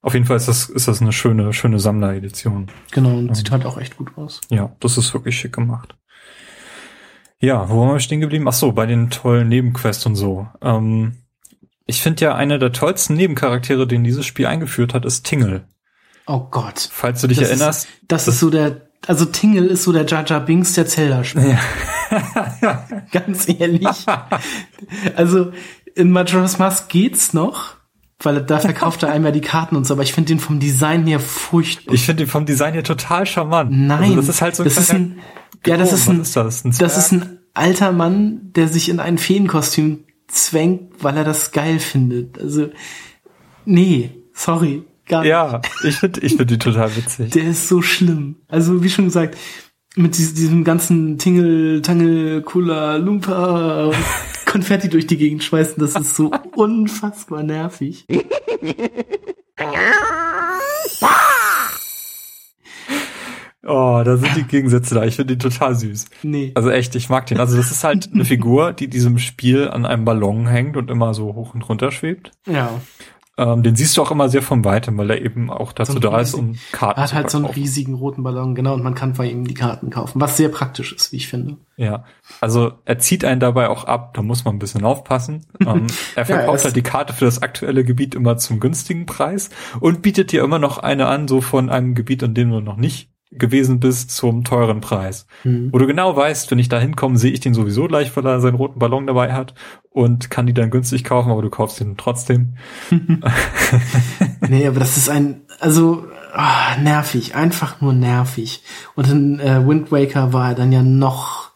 Auf jeden Fall ist das, ist das eine schöne, schöne Sammleredition. Genau, und sieht halt auch echt gut aus. Ja, das ist wirklich schick gemacht. Ja, wo waren wir stehen geblieben? Ach so, bei den tollen Nebenquests und so. Ähm, ich finde ja, einer der tollsten Nebencharaktere, den dieses Spiel eingeführt hat, ist Tingle. Oh Gott. Falls du dich Das erinnerst. Ist, das, ist so der, also Tingle ist so der Jar Jar Binks der Zelda-Spiele. Ganz ehrlich. Also in Majora's Mask geht's noch, weil da verkauft er einmal die Karten und so, aber ich finde den vom Design her furchtbar. Ich finde ihn vom Design her total charmant. Nein, Also das ist halt so ein das ist ein, ja, das ist ein, ist das? Ein das ist ein alter Mann, der sich in ein Feenkostüm zwängt, weil er das geil findet. Also, nee, sorry, gar nicht. Ja, ich finde ich find die total witzig. Der ist so schlimm. Also, wie schon gesagt, mit diesem, ganzen Tingle, Tangle, Kula, Lumpa Konfetti durch die Gegend schmeißen, das ist so unfassbar nervig. Oh, da sind die Gegensätze da. Ich finde die total süß. Nee. Also echt, ich mag den. Also das ist halt eine Figur, die diesem Spiel an einem Ballon hängt und immer so hoch und runter schwebt. Ja. Ähm, den siehst du auch immer sehr von weitem, weil er eben auch dazu So da ist, um Karten Er hat zu halt so einen riesigen roten Ballon, genau, und man kann bei ihm die Karten kaufen, was sehr praktisch ist, wie ich finde. Ja, also er zieht einen dabei auch ab, da muss man ein bisschen aufpassen. ähm, er Ja, er verkauft ist- halt die Karte für das aktuelle Gebiet immer zum günstigen Preis und bietet dir immer noch eine an, so von einem Gebiet, in dem du noch nicht gewesen bist, zum teuren Preis. Hm. Wo du genau weißt, wenn ich da hinkomme, sehe ich den sowieso gleich, weil er seinen roten Ballon dabei hat und kann die dann günstig kaufen, aber du kaufst den trotzdem. Nee, aber das ist ein, also ah, nervig, einfach nur nervig. Und in äh, Wind Waker war er dann ja noch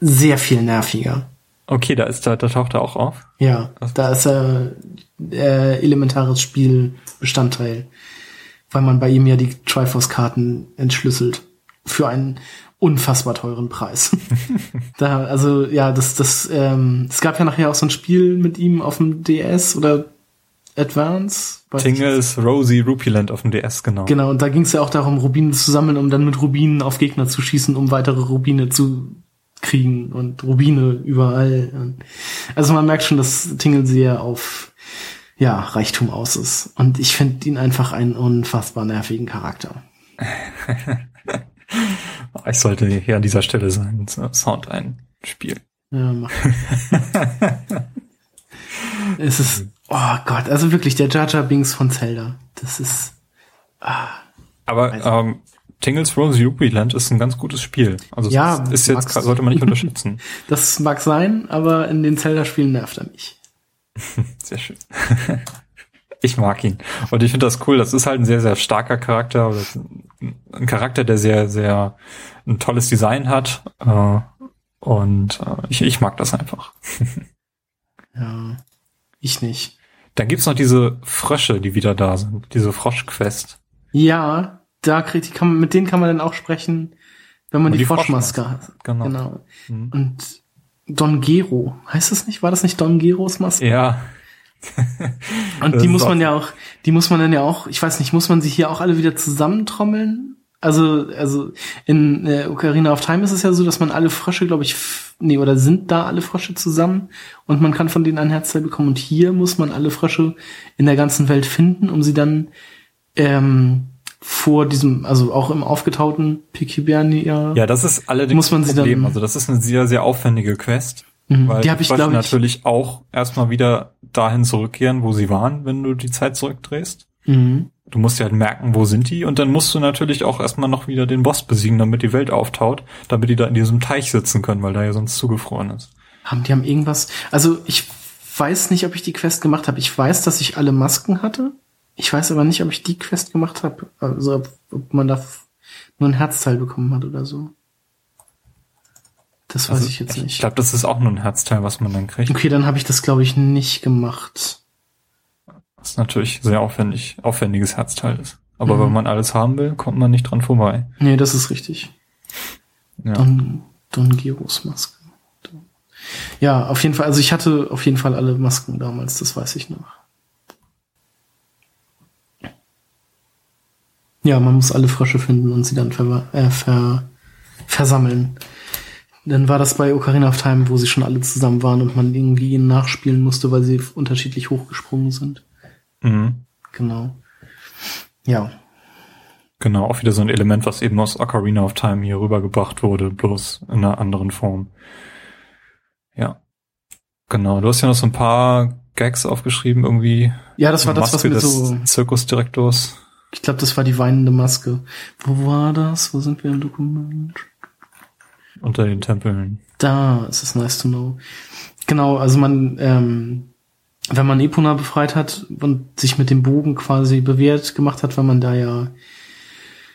sehr viel nerviger. Okay, da ist da, da taucht er auch auf. Ja, da ist er äh, elementares Spielbestandteil, weil man bei ihm ja die Triforce-Karten entschlüsselt für einen unfassbar teuren Preis. da, also ja, das, das, ähm, es gab ja nachher auch so ein Spiel mit ihm auf dem DS oder Advance. Tingles Rosie Rupiland auf dem DS, genau. Genau, und da ging es ja auch darum, Rubine zu sammeln, um dann mit Rubinen auf Gegner zu schießen, um weitere Rubine zu kriegen und Rubine überall. Also man merkt schon, dass Tingle sehr auf ja, Reichtum aus ist. Und ich finde ihn einfach einen unfassbar nervigen Charakter. ich sollte hier an dieser Stelle seinen Sound einspielen. Ja, mach. es ist, oh Gott, also wirklich der Jar Jar Binks von Zelda. Das ist. Ah, Aber Also- ähm, Tingles Rosie Rupiland ist ein ganz gutes Spiel. Also Ja, ist jetzt sollte man nicht unterschätzen. das mag sein, aber in den Zelda-Spielen nervt er mich. Sehr schön. Ich mag ihn. Und ich finde das cool. Das ist halt ein sehr, sehr starker Charakter. Ein Charakter, der sehr, sehr ein tolles Design hat. Äh, Und äh, ich, ich mag das einfach. Ja, ich nicht. Dann gibt's noch diese Frösche, die wieder da sind. Diese Froschquest. Ja, da kriegt kann, mit denen kann man dann auch sprechen, wenn man die, die Froschmaske Froschmaske. hat. Genau. Genau. Mhm. Und Don Gero, heißt das nicht? War das nicht Don Geros Maske? Ja. Und die muss man ja auch, die muss man dann ja auch, ich weiß nicht, muss man sie hier auch alle wieder zusammentrommeln? Also, also in äh, Ocarina of Time ist es ja so, dass man alle Frösche, glaube ich, nee, oder sind da alle Frösche zusammen und man kann von denen ein Herzteil bekommen. Und hier muss man alle Frösche in der ganzen Welt finden, um sie dann ähm, vor diesem, also auch im aufgetauten Pikibernia. Ja, das ist allerdings Muss man sie Problem. dann- also das ist eine sehr, sehr aufwendige Quest. Mhm, Weil die habe ich, glaube ich, natürlich auch erstmal wieder dahin zurückkehren, wo sie waren, wenn du die Zeit zurückdrehst. mhm. Du musst ja halt merken, wo sind die, und dann musst du natürlich auch erstmal noch wieder den Boss besiegen, damit die Welt auftaut, damit die da in diesem Teich sitzen können, weil da ja sonst zugefroren ist. Haben die haben irgendwas. Also ich weiß nicht, ob ich die Quest gemacht habe. Ich weiß, dass ich alle Masken hatte. Ich weiß aber nicht, ob ich die Quest gemacht habe. Also ob, ob man da nur ein Herzteil bekommen hat oder so. Das weiß Also ich jetzt Ich nicht. glaube, das ist auch nur ein Herzteil, was man dann kriegt. okay, dann habe ich das, glaube ich, nicht gemacht. Was natürlich sehr aufwendig, aufwendiges Herzteil ist. Aber Mhm. wenn man alles haben will, kommt man nicht dran vorbei. Nee, das ist richtig. Ja. Don, Don Geros Maske. Ja, auf jeden Fall. Also ich hatte auf jeden Fall alle Masken damals, das weiß ich noch. Ja, man muss alle Frösche finden und sie dann ver äh, ver versammeln. Dann war das bei Ocarina of Time, wo sie schon alle zusammen waren und man irgendwie ihnen nachspielen musste, weil sie unterschiedlich hochgesprungen sind. Mhm. Genau. Ja. Genau, auch wieder so ein Element, was eben aus Ocarina of Time hier rübergebracht wurde, bloß in einer anderen Form. Ja. Genau, du hast ja noch so ein paar Gags aufgeschrieben, irgendwie. Ja, das war das, was Maske mir so. Zirkusdirektors. Ich glaube, das war die weinende Maske. Wo war das? Wo sind wir im Dokument? unter den Tempeln. Da ist es nice to know. Genau, also man, ähm, wenn man Epona befreit hat und sich mit dem Bogen quasi bewährt gemacht hat, weil man da ja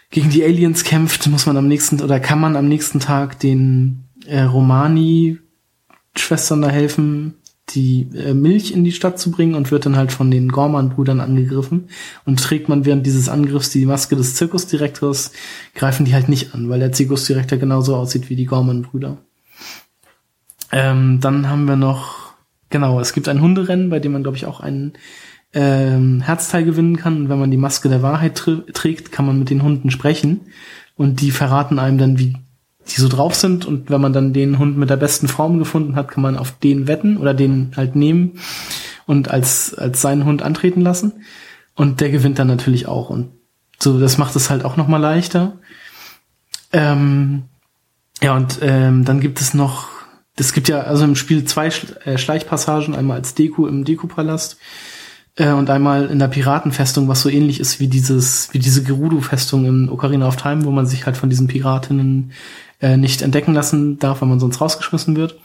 gegen die Aliens kämpft, muss man am nächsten oder kann man am nächsten Tag den äh, Romani-Schwestern da helfen, die äh, Milch in die Stadt zu bringen und wird dann halt von den Gorman-Brüdern angegriffen. Und trägt man während dieses Angriffs die Maske des Zirkusdirektors, greifen die halt nicht an, weil der Zirkusdirektor genauso aussieht wie die Gorman-Brüder. Ähm, dann haben wir noch, genau, es gibt ein Hunderennen, bei dem man, glaube ich, auch einen ähm, Herzteil gewinnen kann. Und wenn man die Maske der Wahrheit tr trägt, kann man mit den Hunden sprechen. Und die verraten einem dann, wie die so drauf sind. Und wenn man dann den Hund mit der besten Form gefunden hat, kann man auf den wetten oder den halt nehmen und als, als seinen Hund antreten lassen. Und der gewinnt dann natürlich auch. Und so, das macht es halt auch nochmal leichter. Ähm, ja, und ähm, dann gibt es noch, es gibt ja also im Spiel zwei äh, Schleichpassagen, einmal als Deku im Deku-Palast äh, und einmal in der Piratenfestung, was so ähnlich ist wie dieses, wie diese Gerudo-Festung in Ocarina of Time, wo man sich halt von diesen Piratinnen äh, nicht entdecken lassen darf, weil man sonst rausgeschmissen wird.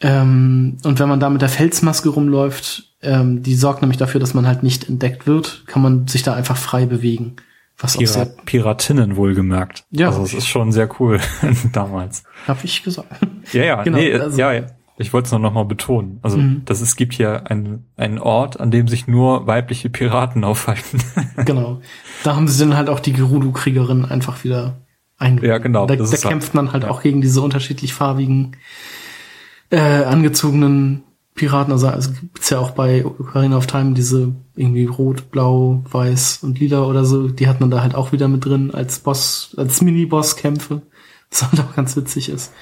Ähm, und wenn man da mit der Felsmaske rumläuft, ähm, die sorgt nämlich dafür, dass man halt nicht entdeckt wird, kann man sich da einfach frei bewegen. Was auch Pira sehr, Piratinnen wohlgemerkt. Ja. Also es ist schon sehr cool damals. hab ich gesagt. Ja, ja, Genau, nee, also- ja, ja. Ich wollte es nur noch mal betonen. Also, Mhm. das, es gibt hier einen, einen Ort, an dem sich nur weibliche Piraten aufhalten. genau. Da haben sie dann halt auch die Gerudo-Kriegerin einfach wieder eingebaut. Ja, genau, Da, das da halt- kämpft man halt ja. auch gegen diese unterschiedlich farbigen, äh, angezogenen Piraten, also, also gibt's ja auch bei Ocarina of Time diese irgendwie rot, blau, weiß und lila oder so, die hat man da halt auch wieder mit drin als Boss, als Mini-Boss-Kämpfe, was halt auch ganz witzig ist.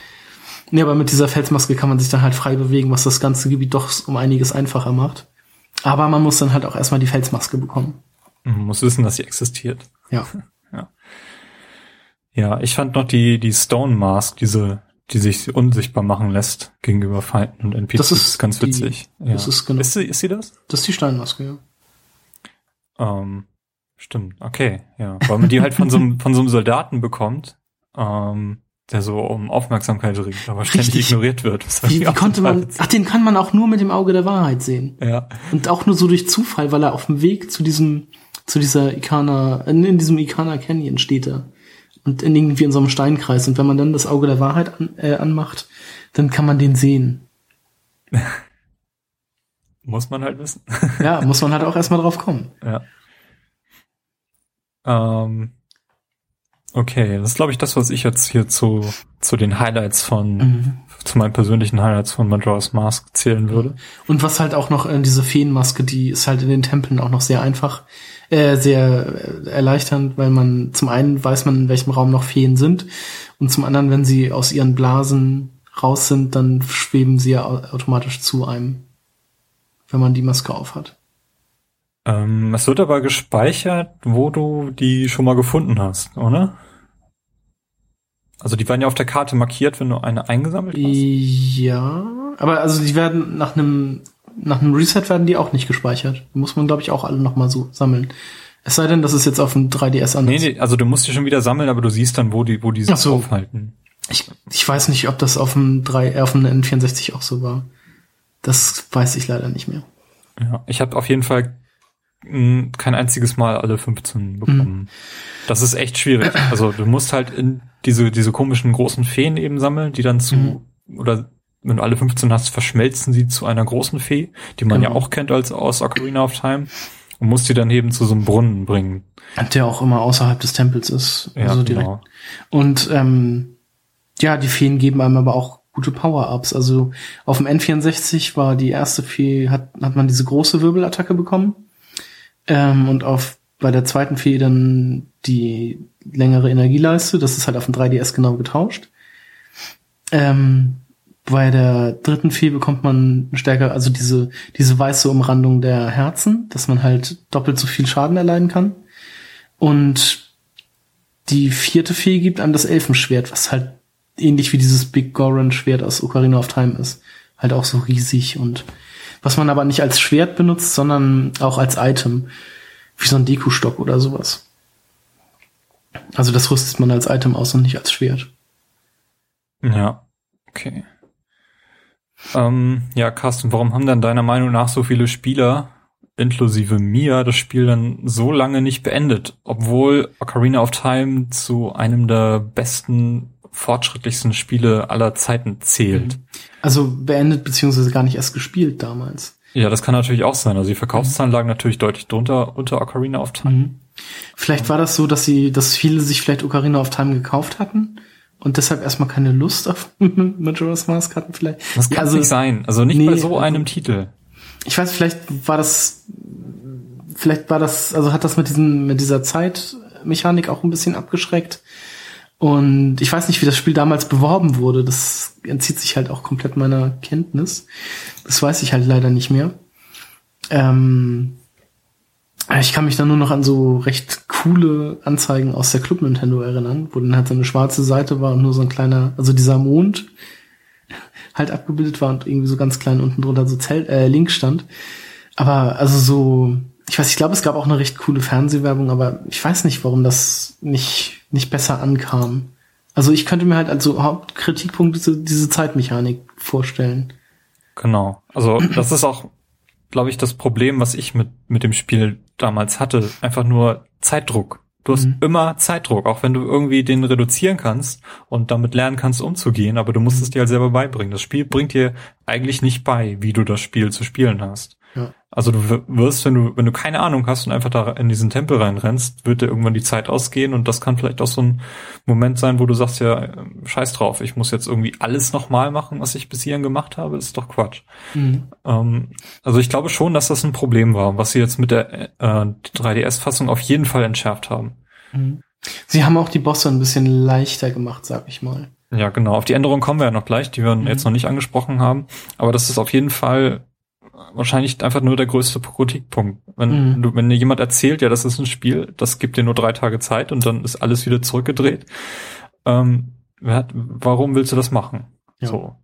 Nee, aber mit dieser Felsmaske kann man sich dann halt frei bewegen, was das ganze Gebiet doch um einiges einfacher macht. Aber man muss dann halt auch erstmal die Felsmaske bekommen. Man muss wissen, dass sie existiert. Ja. Ja, ich fand noch die, die Stone Mask, diese, die sich unsichtbar machen lässt gegenüber Feinden und NPCs. Das ist ganz die- witzig. ja. das ist genau- Ist sie, ist sie das? Das ist die Steinmaske, ja. Ähm, stimmt, okay, ja. Weil man die halt von so einem, von so einem Soldaten bekommt, ähm, der so um Aufmerksamkeit ringt, aber ständig Richtig. ignoriert wird. Wie, wie konnte man, ach, den kann man auch nur mit dem Auge der Wahrheit sehen. Ja, Und auch nur so durch Zufall, weil er auf dem Weg zu diesem, zu dieser Ikana, in, in diesem Ikana Canyon steht er. Und in irgendwie in so einem Steinkreis. Und wenn man dann das Auge der Wahrheit an, äh, anmacht, dann kann man den sehen. muss man halt wissen. Ja, muss man halt auch erstmal drauf kommen. Ja. Ähm, okay, das ist glaube ich das, was ich jetzt hier zu, zu den Highlights von, Mhm. Zu meinen persönlichen Highlights von Majora's Mask zählen würde. Und was halt auch noch, äh, diese Feenmaske, die ist halt in den Tempeln auch noch sehr einfach, äh, sehr äh, erleichternd, weil man zum einen weiß man, in welchem Raum noch Feen sind und zum anderen, wenn sie aus ihren Blasen raus sind, dann schweben sie ja au- automatisch zu einem, wenn man die Maske aufhat. Ähm, es wird aber gespeichert, wo du die schon mal gefunden hast, oder? Also die werden ja auf der Karte markiert, wenn du eine eingesammelt hast. Ja, aber also die werden nach einem nach einem Reset werden die auch nicht gespeichert. Die muss man glaube ich auch alle noch mal so sammeln. Es sei denn, das ist jetzt auf dem 3DS anders. Nee, nee, also du musst die schon wieder sammeln, aber du siehst dann, wo die, wo die sich so. aufhalten. Ich, ich weiß nicht, ob das auf dem 3, äh, auf dem N64 auch so war. Das weiß ich leider nicht mehr. Ja, ich habe auf jeden Fall mh, kein einziges Mal alle 15 bekommen. Das ist echt schwierig. Also du musst halt in diese, diese komischen großen Feen eben sammeln, die dann zu, oder wenn du alle 15 hast, verschmelzen sie zu einer großen Fee, die man ja Genau. auch kennt als aus Ocarina of Time, und musst die dann eben zu so einem Brunnen bringen. Der auch immer außerhalb des Tempels ist. Ja, also direkt. genau. Und ähm, ja, die Feen geben einem aber auch gute Power-Ups. Also auf dem N64 war die erste Fee, hat, hat man diese große Wirbelattacke bekommen. Ähm, und auf bei der zweiten Fee dann die längere Energieleiste. Das ist halt auf dem 3DS genau getauscht. Ähm, bei der dritten Fee bekommt man stärker, also diese, diese weiße Umrandung der Herzen, dass man halt doppelt so viel Schaden erleiden kann. Und die vierte Fee gibt einem das Elfenschwert, was halt ähnlich wie dieses Big Goron Schwert aus Ocarina of Time ist. Halt auch so riesig und was man aber nicht als Schwert benutzt, sondern auch als Item. Wie so ein Deku-Stock oder sowas. Also das rüstet man als Item aus und nicht als Schwert. Ja, okay. Ähm, ja, Carsten, warum haben dann deiner Meinung nach so viele Spieler, inklusive mir, das Spiel dann so lange nicht beendet, obwohl Ocarina of Time zu einem der besten, fortschrittlichsten Spiele aller Zeiten zählt? Also beendet beziehungsweise gar nicht erst gespielt damals. Ja, das kann natürlich auch sein. Also die Verkaufszahlen lagen natürlich deutlich drunter unter Ocarina of Time. Mhm. Vielleicht war das so, dass sie, dass viele sich vielleicht Ocarina of Time gekauft hatten und deshalb erstmal keine Lust auf Majora's Mask hatten vielleicht. Das kann also, nicht sein. Also nicht nee, bei so also- einem Titel. Ich weiß, vielleicht war das, vielleicht war das, also hat das mit diesem, mit dieser Zeitmechanik auch ein bisschen abgeschreckt. Und ich weiß nicht, wie das Spiel damals beworben wurde. Das entzieht sich halt auch komplett meiner Kenntnis. Das weiß ich halt leider nicht mehr. Ähm, ich kann mich da nur noch an so recht coole Anzeigen aus der Club Nintendo erinnern, wo dann halt so eine schwarze Seite war und nur so ein kleiner, also dieser Mond halt abgebildet war und irgendwie so ganz klein unten drunter so Zelt, äh, Link stand. Aber also so, ich weiß, ich glaube, es gab auch eine recht coole Fernsehwerbung, aber ich weiß nicht, warum das nicht, nicht besser ankam. Also ich könnte mir halt als so Hauptkritikpunkt diese, diese Zeitmechanik vorstellen. Genau. Also das ist auch, glaube ich, das Problem, was ich mit, mit dem Spiel damals hatte. Einfach nur Zeitdruck. Du hast Mhm. immer Zeitdruck, auch wenn du irgendwie den reduzieren kannst und damit lernen kannst, umzugehen, aber du musst es dir halt selber beibringen. Das Spiel bringt dir eigentlich nicht bei, wie du das Spiel zu spielen hast. Also du wirst, wenn du, wenn du keine Ahnung hast und einfach da in diesen Tempel reinrennst, wird dir irgendwann die Zeit ausgehen und das kann vielleicht auch so ein Moment sein, wo du sagst, ja, scheiß drauf, ich muss jetzt irgendwie alles nochmal machen, was ich bis hierhin gemacht habe, das ist doch Quatsch. Mhm. Ähm, also ich glaube schon, dass das ein Problem war, was sie jetzt mit der äh, 3DS-Fassung auf jeden Fall entschärft haben. Mhm. Sie haben auch die Bosse ein bisschen leichter gemacht, sag ich mal. Ja, genau. Auf die Änderung kommen wir ja noch gleich, die wir mhm. jetzt noch nicht angesprochen haben. Aber das ist auf jeden Fall wahrscheinlich einfach nur der größte Kritikpunkt. Wenn mhm. du, wenn dir jemand erzählt, ja, das ist ein Spiel, das gibt dir nur drei Tage Zeit und dann ist alles wieder zurückgedreht. Ähm, hat, warum willst du das machen? Ja. So.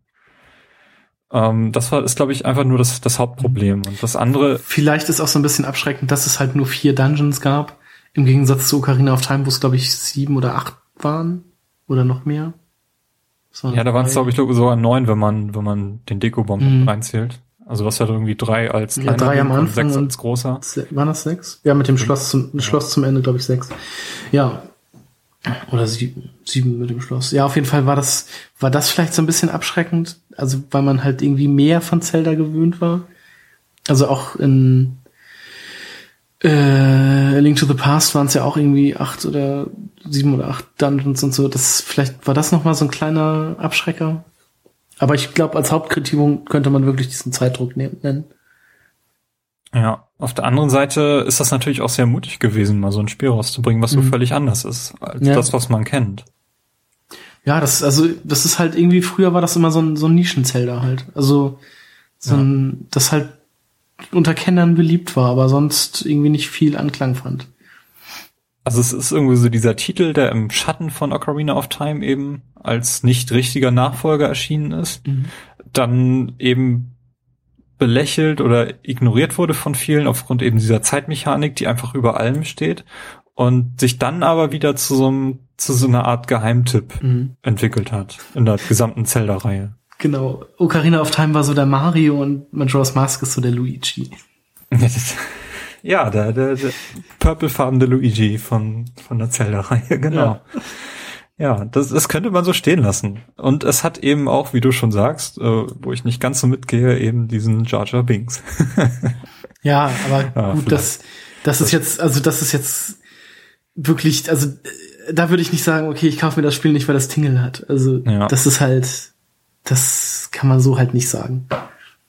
Ähm, das war, ist, glaube ich, einfach nur das, das Hauptproblem. Und das andere. Vielleicht ist auch so ein bisschen abschreckend, dass es halt nur vier Dungeons gab. Im Gegensatz zu Ocarina of Time, wo es, glaube ich, sieben oder acht waren. Oder noch mehr. Ja, da waren es, glaube ich, sogar neun, wenn man, wenn man den Deko-Bomb mhm. reinzählt. Also was ja irgendwie drei als kleiner ja, drei am Anfang und sechs als großer. Waren das sechs? Ja, mit dem Schloss zum, ja. Schloss zum Ende, glaube ich, sechs. Ja. Oder sieben, sieben mit dem Schloss. Ja, auf jeden Fall war das, war das vielleicht so ein bisschen abschreckend. Also, weil man halt irgendwie mehr von Zelda gewöhnt war. Also auch in äh, Link to the Past waren es ja auch irgendwie acht oder sieben oder acht Dungeons und so. Das vielleicht war das noch mal so ein kleiner Abschrecker. Aber ich glaube, als Hauptkritikpunkt könnte man wirklich diesen Zeitdruck nennen. Ja, auf der anderen Seite ist das natürlich auch sehr mutig gewesen, mal so ein Spiel rauszubringen, was so mhm. völlig anders ist als ja. das, was man kennt. Ja, das, also, das ist halt irgendwie, früher war das immer so ein, so ein Nischenzelda halt. Also, so ja. ein, das halt unter Kennern beliebt war, aber sonst irgendwie nicht viel Anklang fand. Also es ist irgendwie so dieser Titel, der im Schatten von Ocarina of Time eben als nicht richtiger Nachfolger erschienen ist, mhm. dann eben belächelt oder ignoriert wurde von vielen aufgrund eben dieser Zeitmechanik, die einfach über allem steht und sich dann aber wieder zu so, einem, zu so einer Art Geheimtipp mhm. entwickelt hat in der gesamten Zelda-Reihe. Genau. Ocarina of Time war so der Mario und Majora's Mask ist so der Luigi. ja, der, der, der purplefarbene Luigi von, von der Zelda-Reihe, genau. Ja. Ja, das, das könnte man so stehen lassen. Und es hat eben auch, wie du schon sagst, äh, wo ich nicht ganz so mitgehe, eben diesen Jar Jar Binks. ja, aber ja, gut, das, das ist jetzt, also das ist jetzt wirklich, also da würde ich nicht sagen, okay, ich kaufe mir das Spiel nicht, weil das Tingle hat. Also ja. das ist halt, das kann man so halt nicht sagen.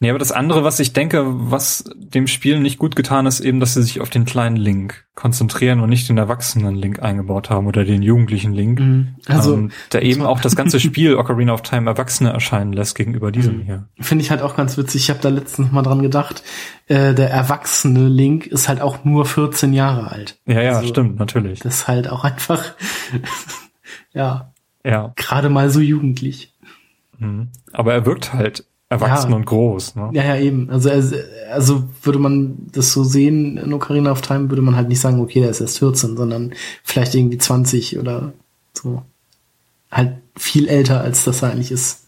Nee, aber das andere, was ich denke, was dem Spiel nicht gut getan ist, eben, dass sie sich auf den kleinen Link konzentrieren und nicht den erwachsenen Link eingebaut haben oder den jugendlichen Link. Mhm. Also, ähm, der eben auch das ganze Spiel Ocarina of Time Erwachsene erscheinen lässt gegenüber diesem mhm. hier. Finde ich halt auch ganz witzig. Ich habe da letztens mal dran gedacht. Äh, der erwachsene Link ist halt auch nur 14 Jahre alt. Ja, ja, also, stimmt, natürlich. Das ist halt auch einfach, ja, ja, gerade mal so jugendlich. Mhm. Aber er wirkt halt erwachsen ja. und groß. Ne? Ja, ja, eben. Also, also würde man das so sehen in Ocarina of Time, würde man halt nicht sagen, okay, der ist erst 14, sondern vielleicht irgendwie 20 oder so. Halt viel älter, als das eigentlich ist.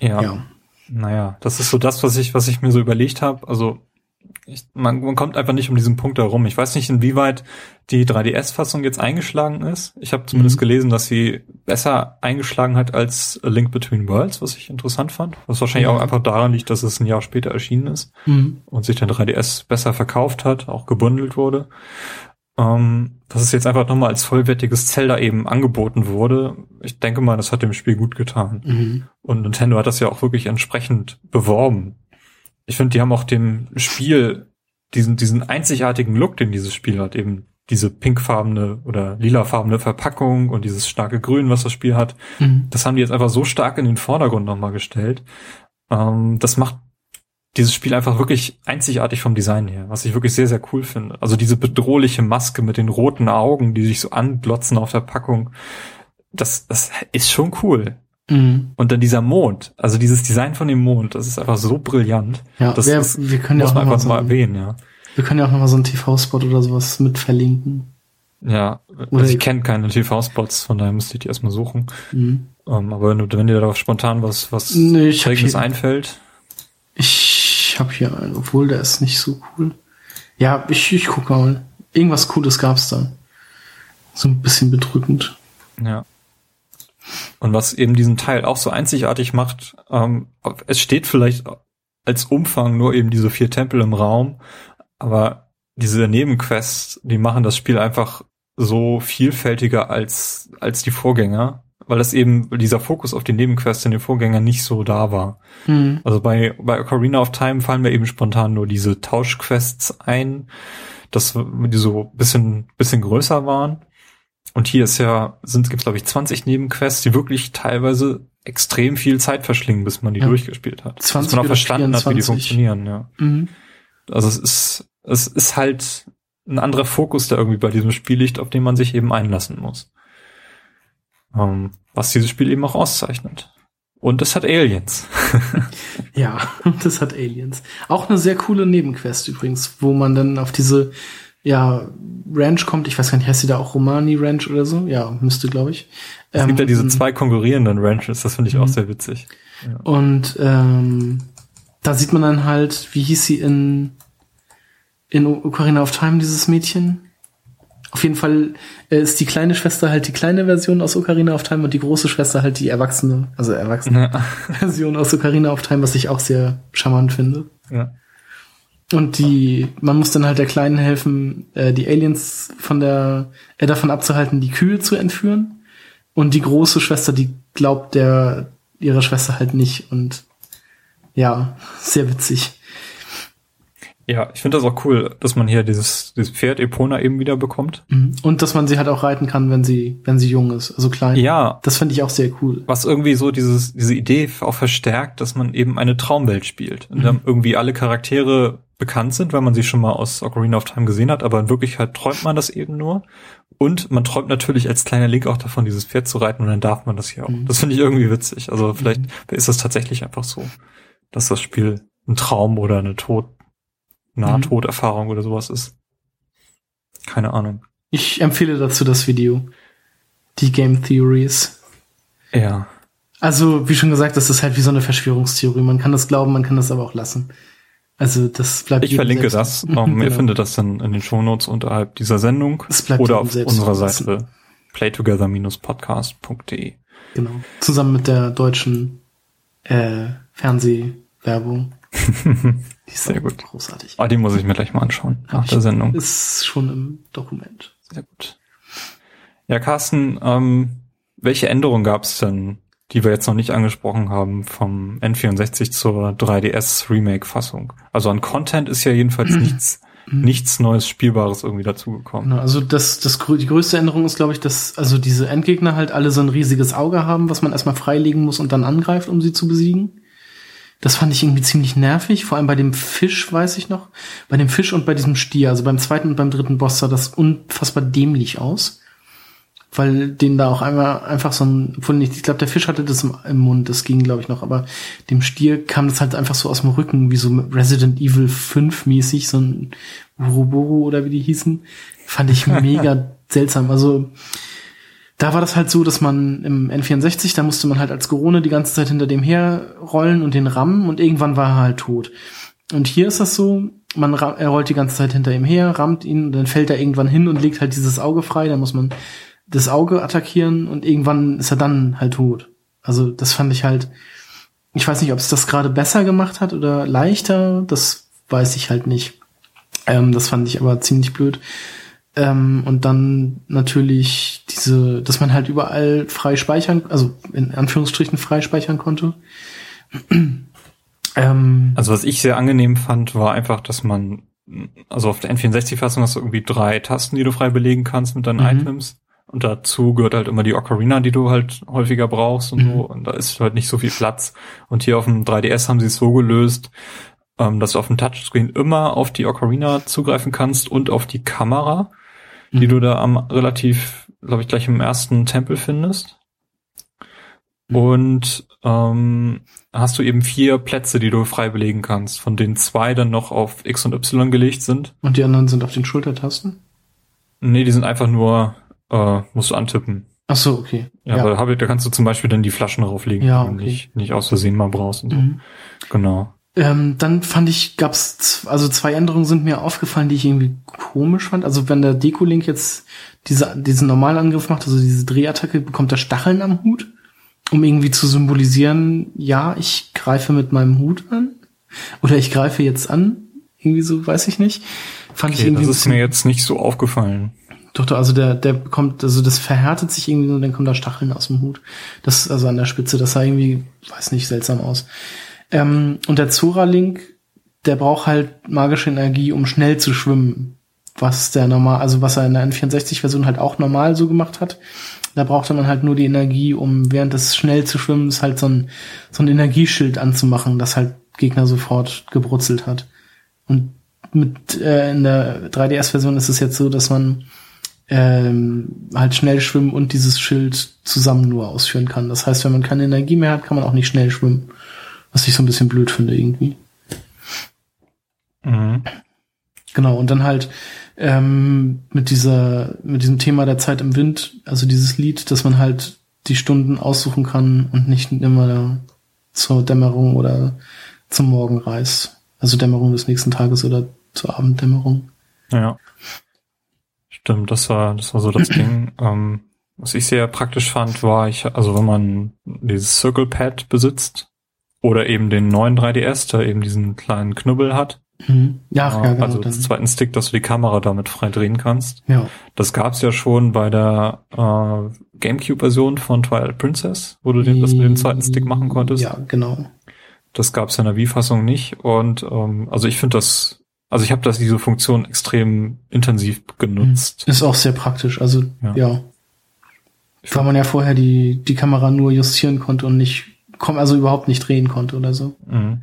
Ja. ja. Naja, das ist so das, was ich, was ich mir so überlegt habe. Also ich, man, man kommt einfach nicht um diesen Punkt herum. Ich weiß nicht, inwieweit die 3DS-Fassung jetzt eingeschlagen ist. Ich habe zumindest mhm. gelesen, dass sie besser eingeschlagen hat als A Link Between Worlds, was ich interessant fand. Was wahrscheinlich mhm. auch einfach daran liegt, dass es ein Jahr später erschienen ist mhm. und sich der 3DS besser verkauft hat, auch gebundelt wurde. Ähm, dass es jetzt einfach nochmal als vollwertiges Zelda eben angeboten wurde. Ich denke mal, das hat dem Spiel gut getan. Mhm. Und Nintendo hat das ja auch wirklich entsprechend beworben ich finde, die haben auch dem Spiel diesen, diesen einzigartigen Look, den dieses Spiel hat, eben diese pinkfarbene oder lilafarbene Verpackung und dieses starke Grün, was das Spiel hat, mhm. das haben die jetzt einfach so stark in den Vordergrund nochmal gestellt. Ähm, das macht dieses Spiel einfach wirklich einzigartig vom Design her, was ich wirklich sehr, sehr cool finde. Also diese bedrohliche Maske mit den roten Augen, die sich so anglotzen auf der Packung, das, das ist schon cool. Mhm. Und dann dieser Mond, also dieses Design von dem Mond, das ist einfach so brillant. Ja, das wer, ist, wir können ja auch einfach so, mal erwähnen, ja. Wir können ja auch nochmal so einen TV-Spot oder sowas mit verlinken. Ja, oder also ich kenne keine TV-Spots, von daher müsste ich die erstmal suchen. Mhm. Um, ähm, aber wenn, wenn dir da spontan was, was nee, ich Prägendes einfällt. Ich habe hier einen, obwohl der ist nicht so cool. Ja, ich, ich gucke mal. Irgendwas Cooles gab's da. So ein bisschen bedrückend. Ja. Und was eben diesen Teil auch so einzigartig macht, ähm, es steht vielleicht als Umfang nur eben diese vier Tempel im Raum, aber diese Nebenquests, die machen das Spiel einfach so vielfältiger als, als die Vorgänger, weil das eben dieser Fokus auf die Nebenquests in den Vorgängern nicht so da war. Mhm. Also bei, bei Ocarina of Time fallen mir eben spontan nur diese Tauschquests ein, das, die so bisschen, bisschen größer waren. Und hier ist ja, sind, gibt's glaube ich 20 Nebenquests, die wirklich teilweise extrem viel Zeit verschlingen, bis man die Ja. durchgespielt hat. 20 bis man auch verstanden hat, wie die 24. funktionieren, ja. Mhm. Also es ist, es ist halt ein anderer Fokus, der irgendwie bei diesem Spiel liegt, auf den man sich eben einlassen muss. Ähm, was dieses Spiel eben auch auszeichnet. Und es hat Aliens. Ja, das hat Aliens. Auch eine sehr coole Nebenquest übrigens, wo man dann auf diese ja, Ranch kommt. Ich weiß gar nicht, heißt sie da auch Romani Ranch oder so? Ja, müsste, glaube ich. Es gibt ja Ähm, diese zwei konkurrierenden Ranches, das finde ich auch sehr witzig. Und ähm, da sieht man dann halt, wie hieß sie in, in Ocarina of Time, dieses Mädchen? Auf jeden Fall äh, ist die kleine Schwester halt die kleine Version aus Ocarina of Time und die große Schwester halt die erwachsene, also erwachsene Ja. Version aus Ocarina of Time, was ich auch sehr charmant finde. Ja. Und die, man muss dann halt der Kleinen helfen, äh, die Aliens von der, äh, davon abzuhalten, die Kühe zu entführen. Und die große Schwester, die glaubt der, ihrer Schwester halt nicht. Und ja, sehr witzig. Ja, ich finde das auch cool, dass man hier dieses, dieses Pferd Epona eben wieder bekommt. Mhm. Und dass man sie halt auch reiten kann, wenn sie, wenn sie jung ist, also klein. Ja, Das finde ich auch sehr cool. was irgendwie so dieses, diese Idee auch verstärkt, dass man eben eine Traumwelt spielt. Und dann irgendwie alle Charaktere bekannt sind, weil man sie schon mal aus Ocarina of Time gesehen hat, aber in Wirklichkeit träumt man das eben nur. Und man träumt natürlich als kleiner Link auch davon, dieses Pferd zu reiten und dann darf man das hier auch. Mhm. Das finde ich irgendwie witzig. Also vielleicht ist das tatsächlich einfach so, dass das Spiel ein Traum oder eine Tod, Nahtoderfahrung oder sowas ist. Keine Ahnung. Ich empfehle dazu das Video. Die Game Theories. Ja. Also, wie schon gesagt, das ist halt wie so eine Verschwörungstheorie. Man kann das glauben, man kann das aber auch lassen. Also, das bleibt Ich verlinke selbst- das. Um, Ihr Genau. findet das dann in den Shownotes unterhalb dieser Sendung oder auf unserer. Seite playtogether-podcast.de. Genau. Zusammen mit der deutschen äh, Fernsehwerbung. Die ist Sehr gut. großartig. Ah, die muss ich mir gleich mal anschauen nach Hab der ich- Sendung. Ist schon im Dokument. Sehr gut. Ja, Carsten, ähm, welche Änderungen gab es denn, die wir jetzt noch nicht angesprochen haben, vom N64 zur 3DS Remake-Fassung? Also an Content ist ja jedenfalls nichts, nichts Neues Spielbares irgendwie dazugekommen. Also das, das, die größte Änderung ist, glaube ich, dass also diese Endgegner halt alle so ein riesiges Auge haben, was man erstmal freilegen muss und dann angreift, um sie zu besiegen. Das fand ich irgendwie ziemlich nervig, vor allem bei dem Fisch, weiß ich noch. Bei dem Fisch und bei diesem Stier, also beim zweiten und beim dritten Boss sah das unfassbar dämlich aus. Weil den da auch einmal einfach so ein, obwohl nicht, ich glaube, der Fisch hatte das im, im Mund, das ging, glaube ich, noch, aber dem Stier kam das halt einfach so aus dem Rücken, wie so Resident Evil 5 mäßig, so ein Uroboro oder wie die hießen. Fand ich mega seltsam. Also, da war das halt so, dass man im N64, da musste man halt als Gorone die ganze Zeit hinter dem herrollen und den rammen und irgendwann war er halt tot. Und hier ist das so, man er rollt die ganze Zeit hinter ihm her, rammt ihn und dann fällt er irgendwann hin und legt halt dieses Auge frei, da muss man das Auge attackieren und irgendwann ist er dann halt tot. Also das fand ich halt, ich weiß nicht, ob es das gerade besser gemacht hat oder leichter, das weiß ich halt nicht. Ähm, das fand ich aber ziemlich blöd. Ähm, und dann natürlich diese, dass man halt überall frei speichern, also in Anführungsstrichen frei speichern konnte. ähm, Also was ich sehr angenehm fand, war einfach, dass man, also auf der N64-Fassung hast du irgendwie drei Tasten, die du frei belegen kannst mit deinen Mhm. Items. Und dazu gehört halt immer die Ocarina, die du halt häufiger brauchst und Mhm. so. Und da ist halt nicht so viel Platz. Und hier auf dem 3DS haben sie es so gelöst, ähm, dass du auf dem Touchscreen immer auf die Ocarina zugreifen kannst und auf die Kamera, die Mhm. du da am relativ, glaube ich, gleich im ersten Tempel findest. Mhm. Und ähm, hast du eben vier Plätze, die du frei belegen kannst, von denen zwei dann noch auf X und Y gelegt sind. und die anderen sind auf den Schultertasten. Nee, die sind einfach nur, äh, musst du antippen. Ach so, okay. Ja, Ja. aber hab, da kannst du zum Beispiel dann die Flaschen drauflegen, Ja, die du okay. nicht, nicht aus Versehen mal brauchst und so. Mhm. Genau. Ähm, dann fand ich, gab's, also zwei Änderungen sind mir aufgefallen, die ich irgendwie komisch fand. Also wenn der Deko-Link jetzt diese, diesen normalen Angriff macht, also diese Drehattacke, bekommt er Stacheln am Hut, um irgendwie zu symbolisieren, ja, ich greife mit meinem Hut an. Oder ich greife jetzt an, irgendwie so, weiß ich nicht. Fand ich Okay, irgendwie das ist mir jetzt nicht so aufgefallen. Doch, doch, also der, der bekommt, also das verhärtet sich irgendwie und dann kommen da Stacheln aus dem Hut. Das, also an der Spitze, das sah irgendwie, weiß nicht, seltsam aus. Ähm, und der Zora-Link, der braucht halt magische Energie, um schnell zu schwimmen. Was der normal, also was er in der N64-Version halt auch normal so gemacht hat. Da brauchte man halt nur die Energie, um während des schnell zu schwimmens halt so ein, so ein Energieschild anzumachen, das halt Gegner sofort gebrutzelt hat. Und mit äh, in der 3DS-Version ist es jetzt so, dass man ähm, halt schnell schwimmen und dieses Schild zusammen nur ausführen kann. Das heißt, wenn man keine Energie mehr hat, kann man auch nicht schnell schwimmen. Was ich so ein bisschen blöd finde irgendwie. Mhm. Genau, und dann halt ähm, mit dieser, mit diesem Thema der Zeit im Wind, also dieses Lied, dass man halt die Stunden aussuchen kann und nicht immer zur Dämmerung oder zum Morgen reist. Also Dämmerung des nächsten Tages oder zur Abenddämmerung. Ja. Stimmt, das war, das war so das Ding. Ähm, was ich sehr praktisch fand, war ich, also wenn man dieses Circle Pad besitzt oder eben den neuen 3DS, der eben diesen kleinen Knubbel hat, Mhm. Ja, ach, ja, genau. also den zweiten Stick, dass du die Kamera damit frei drehen kannst. ja. Das gab's ja schon bei der äh, GameCube-Version von Twilight Princess, wo du den, das mit dem zweiten Stick machen konntest. Ja, genau. Das gab's ja in der Wii-Fassung nicht. Und ähm, also ich finde das, also ich habe das diese Funktion extrem intensiv genutzt. Ist auch sehr praktisch. Also, Ja. ja. Weil man ja vorher die, die Kamera nur justieren konnte und nicht, also überhaupt nicht drehen konnte oder so. Mhm.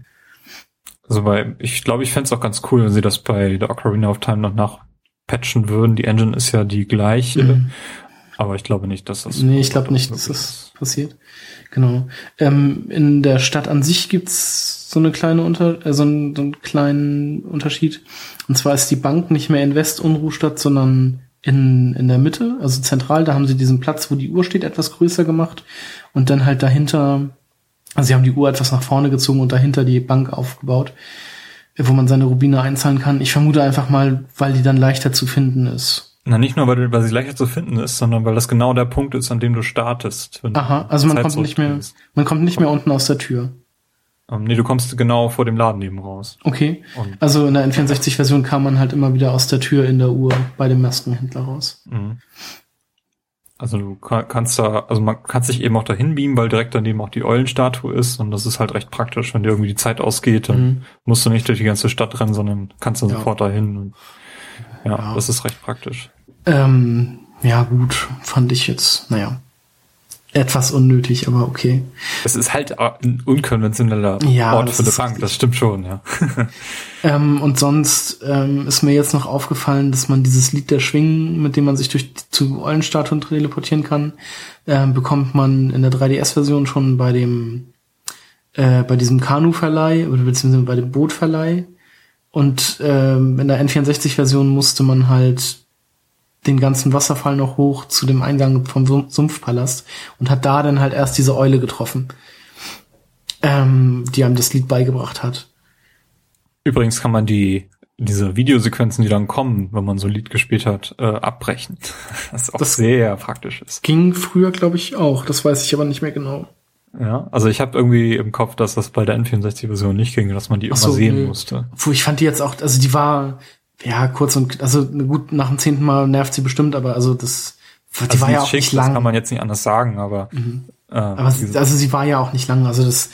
Also bei, ich glaube, ich fände es auch ganz cool, wenn sie das bei der Ocarina of Time noch nachpatchen würden. Die Engine ist ja die gleiche, Mhm. aber ich glaube nicht, dass das. Nee, ich glaube nicht, dass das passiert. Genau. Ähm, in der Stadt an sich gibt's so eine kleine Unter, äh, so, einen, so einen kleinen Unterschied. Und zwar ist die Bank nicht mehr in West-Unruhstadt, sondern in, in der Mitte, also zentral. Da haben sie diesen Platz, wo die Uhr steht, etwas größer gemacht. Und dann halt dahinter, also sie haben die Uhr etwas nach vorne gezogen und dahinter die Bank aufgebaut, wo man seine Rubine einzahlen kann. Ich vermute einfach mal, weil die dann leichter zu finden ist. Na, nicht nur, weil, weil sie leichter zu finden ist, sondern weil das genau der Punkt ist, an dem du startest. Aha, also man kommt nicht mehr, man kommt nicht mehr unten aus der Tür. Ähm, nee, du kommst genau vor dem Laden eben raus. Okay. Und- Also in der N64-Version kam man halt immer wieder aus der Tür in der Uhr bei dem Maskenhändler raus. Mhm. Also du ka- kannst da, also man kann sich eben auch dahin beamen, weil direkt daneben auch die Eulenstatue ist und das ist halt recht praktisch, wenn dir irgendwie die Zeit ausgeht, dann Mhm. musst du nicht durch die ganze Stadt rennen, sondern kannst dann Ja. sofort dahin. Ja, Ja. das ist recht praktisch. Ähm, ja gut, fand ich jetzt, naja, etwas unnötig, aber okay. Es ist halt ein unkonventioneller Ja, Ort für richtig. das stimmt schon, ja. Ähm, und sonst ähm, ist mir jetzt noch aufgefallen, dass man dieses Lied der Schwingen, mit dem man sich durch zu Eulenstatuen teleportieren kann, ähm, bekommt man in der 3DS-Version schon bei dem äh, bei diesem Kanu-Verleih oder beziehungsweise bei dem Bootverleih. Und ähm, in der N64-Version musste man halt den ganzen Wasserfall noch hoch zu dem Eingang vom Sum- Sumpfpalast und hat da dann halt erst diese Eule getroffen, ähm, die einem das Lied beigebracht hat. Übrigens kann man die diese Videosequenzen, die dann kommen, wenn man so ein Lied gespielt hat, äh, abbrechen. Was auch Das- sehr praktisch ist. Ging früher, glaube ich, auch. Das weiß ich aber nicht mehr genau. Ja, also ich habe irgendwie im Kopf, dass das bei der N64-Version nicht ging, dass man die Ach immer so, sehen nö. musste. Puh, ich fand die jetzt auch, also die war, ja, kurz und, also gut, nach dem zehnten Mal nervt sie bestimmt, aber also das, die Also war ja auch schick, nicht Das kann lang. man jetzt nicht anders sagen, aber, äh, Aber sie, also sie war ja auch nicht lang. Also das,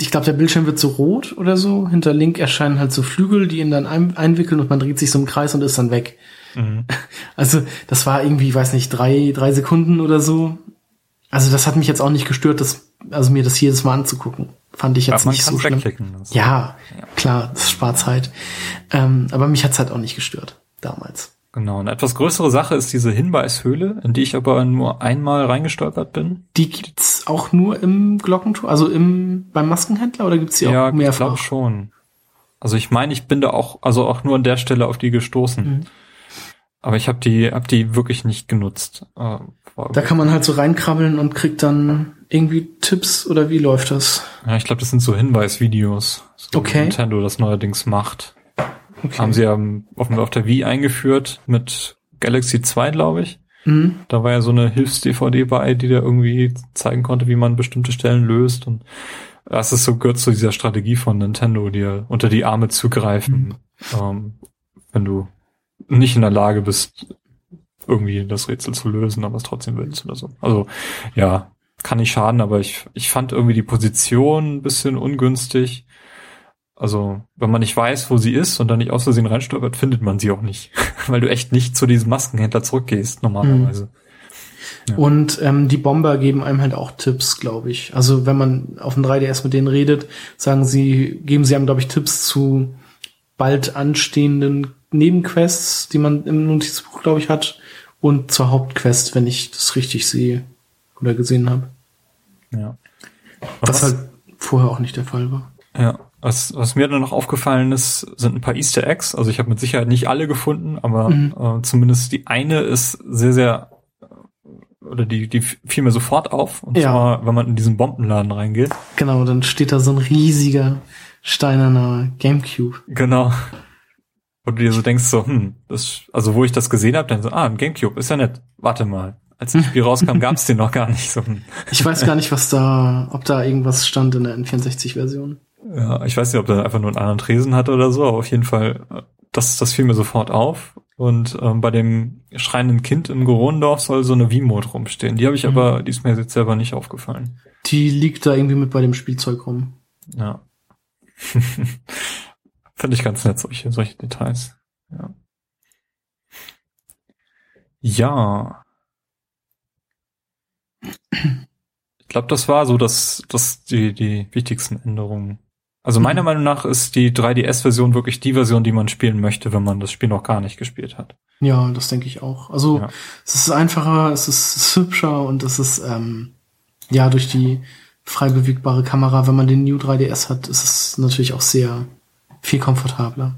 ich glaube, der Bildschirm wird so rot oder so. Hinter Link erscheinen halt so Flügel, die ihn dann ein, einwickeln und man dreht sich so im Kreis und ist dann weg. Mhm. Also das war irgendwie, weiß nicht, drei, drei Sekunden oder so. Also das hat mich jetzt auch nicht gestört, das, also mir das jedes Mal anzugucken. Fand ich ja, jetzt man nicht so schlimm. Das- Ja, klar, das spart Zeit. Ähm, aber mich hat's halt auch nicht gestört damals. Genau. Eine etwas größere Sache ist diese Hinweishöhle, in die ich aber nur einmal reingestolpert bin. Die gibt's auch nur im Glockentor, also im beim Maskenhändler oder gibt's die ja, auch ich mehrfach? glaube schon. Also ich meine, ich bin da auch, also auch nur an der Stelle auf die gestoßen. Mhm. Aber ich habe die, hab die wirklich nicht genutzt. Äh, Da kann man halt so reinkrabbeln und kriegt dann irgendwie Tipps oder wie läuft das? ja, ich glaube, das sind so Hinweisvideos. So Okay. wie Nintendo das neuerdings macht. Okay. Haben sie ja auf, auf der Wii eingeführt mit Galaxy 2, glaube ich. Mhm. Da war ja so eine Hilfs-DVD bei, die da irgendwie zeigen konnte, wie man bestimmte Stellen löst. Und das ist so gehört zu dieser Strategie von Nintendo, dir unter die Arme zu greifen, ähm, wenn du nicht in der Lage bist, irgendwie das Rätsel zu lösen, aber es trotzdem willst oder so. Also ja, kann nicht schaden, aber ich, ich fand irgendwie die Position ein bisschen ungünstig. Also, wenn man nicht weiß, wo sie ist und dann nicht aus Versehen reinstolpert, findet man sie auch nicht. Weil du echt nicht zu diesem Maskenhändler zurückgehst, normalerweise. Ja. Und ähm, die Bomber geben einem halt auch Tipps, glaube ich. Also wenn man auf dem 3DS mit denen redet, sagen sie, geben sie einem, glaube ich, Tipps zu bald anstehenden Nebenquests, die man im Notizbuch, glaube ich, hat, und zur Hauptquest, wenn ich das richtig sehe oder gesehen habe. Ja. Was halt vorher auch nicht der Fall war. Ja. Was, was mir dann noch aufgefallen ist, sind ein paar Easter Eggs. Also ich habe mit Sicherheit nicht alle gefunden, aber Mhm. äh, zumindest die eine ist sehr, sehr oder die, die fiel mir sofort auf. Und Ja. zwar, wenn man in diesen Bombenladen reingeht. Genau, dann steht da so ein riesiger steinerner Gamecube. Genau. Und du dir so denkst so, hm, das, also wo ich das gesehen habe, dann so, ah, ein Gamecube, ist ja nett. Warte mal. Als das Spiel rauskam, gab's den noch gar nicht. So. Ich weiß gar nicht, was da, ob da irgendwas stand in der N64-Version. Ja, ich weiß nicht, ob der einfach nur einen anderen Tresen hatte oder so, aber auf jeden Fall, das, das fiel mir sofort auf. Und ähm, bei dem schreienden Kind im Goronendorf soll so eine V-Mode rumstehen. Die habe ich Mhm. aber, die ist mir jetzt selber nicht aufgefallen. Die liegt da irgendwie mit bei dem Spielzeug rum. Ja. Finde ich ganz nett, solche, solche Details. Ja. Ja. Ich glaube, das war so das, das die, die wichtigsten Änderungen. Also meiner Mhm. Meinung nach ist die 3DS-Version wirklich die Version, die man spielen möchte, wenn man das Spiel noch gar nicht gespielt hat. Ja, das denke ich auch. Also Ja. es ist einfacher, es ist, es ist hübscher und es ist ähm, ja durch die frei bewegbare Kamera, wenn man den New 3DS hat, ist es natürlich auch sehr viel komfortabler.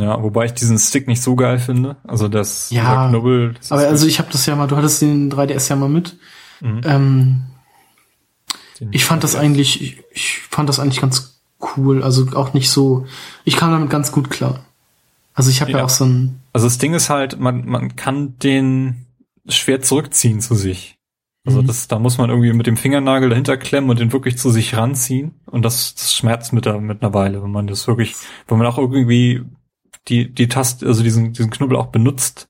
Ja, wobei ich diesen Stick nicht so geil finde. Also das Ja, Knubbel. Das Aber also ich habe das ja mal, du hattest den 3DS ja mal mit. Mhm. Ähm, ich fand das eigentlich, ich, ich fand das eigentlich ganz cool. Also auch nicht so, ich kam damit ganz gut klar. Also ich habe ja. Ja. auch so ein, Also das Ding ist halt, man, man kann den schwer zurückziehen zu sich. Also Mhm. das, da muss man irgendwie mit dem Fingernagel dahinter klemmen und den wirklich zu sich ranziehen. Und das, das schmerzt mit, der, mit einer Weile, wenn man das wirklich, wenn man auch irgendwie die, die Taste, also diesen, diesen Knubbel auch benutzt,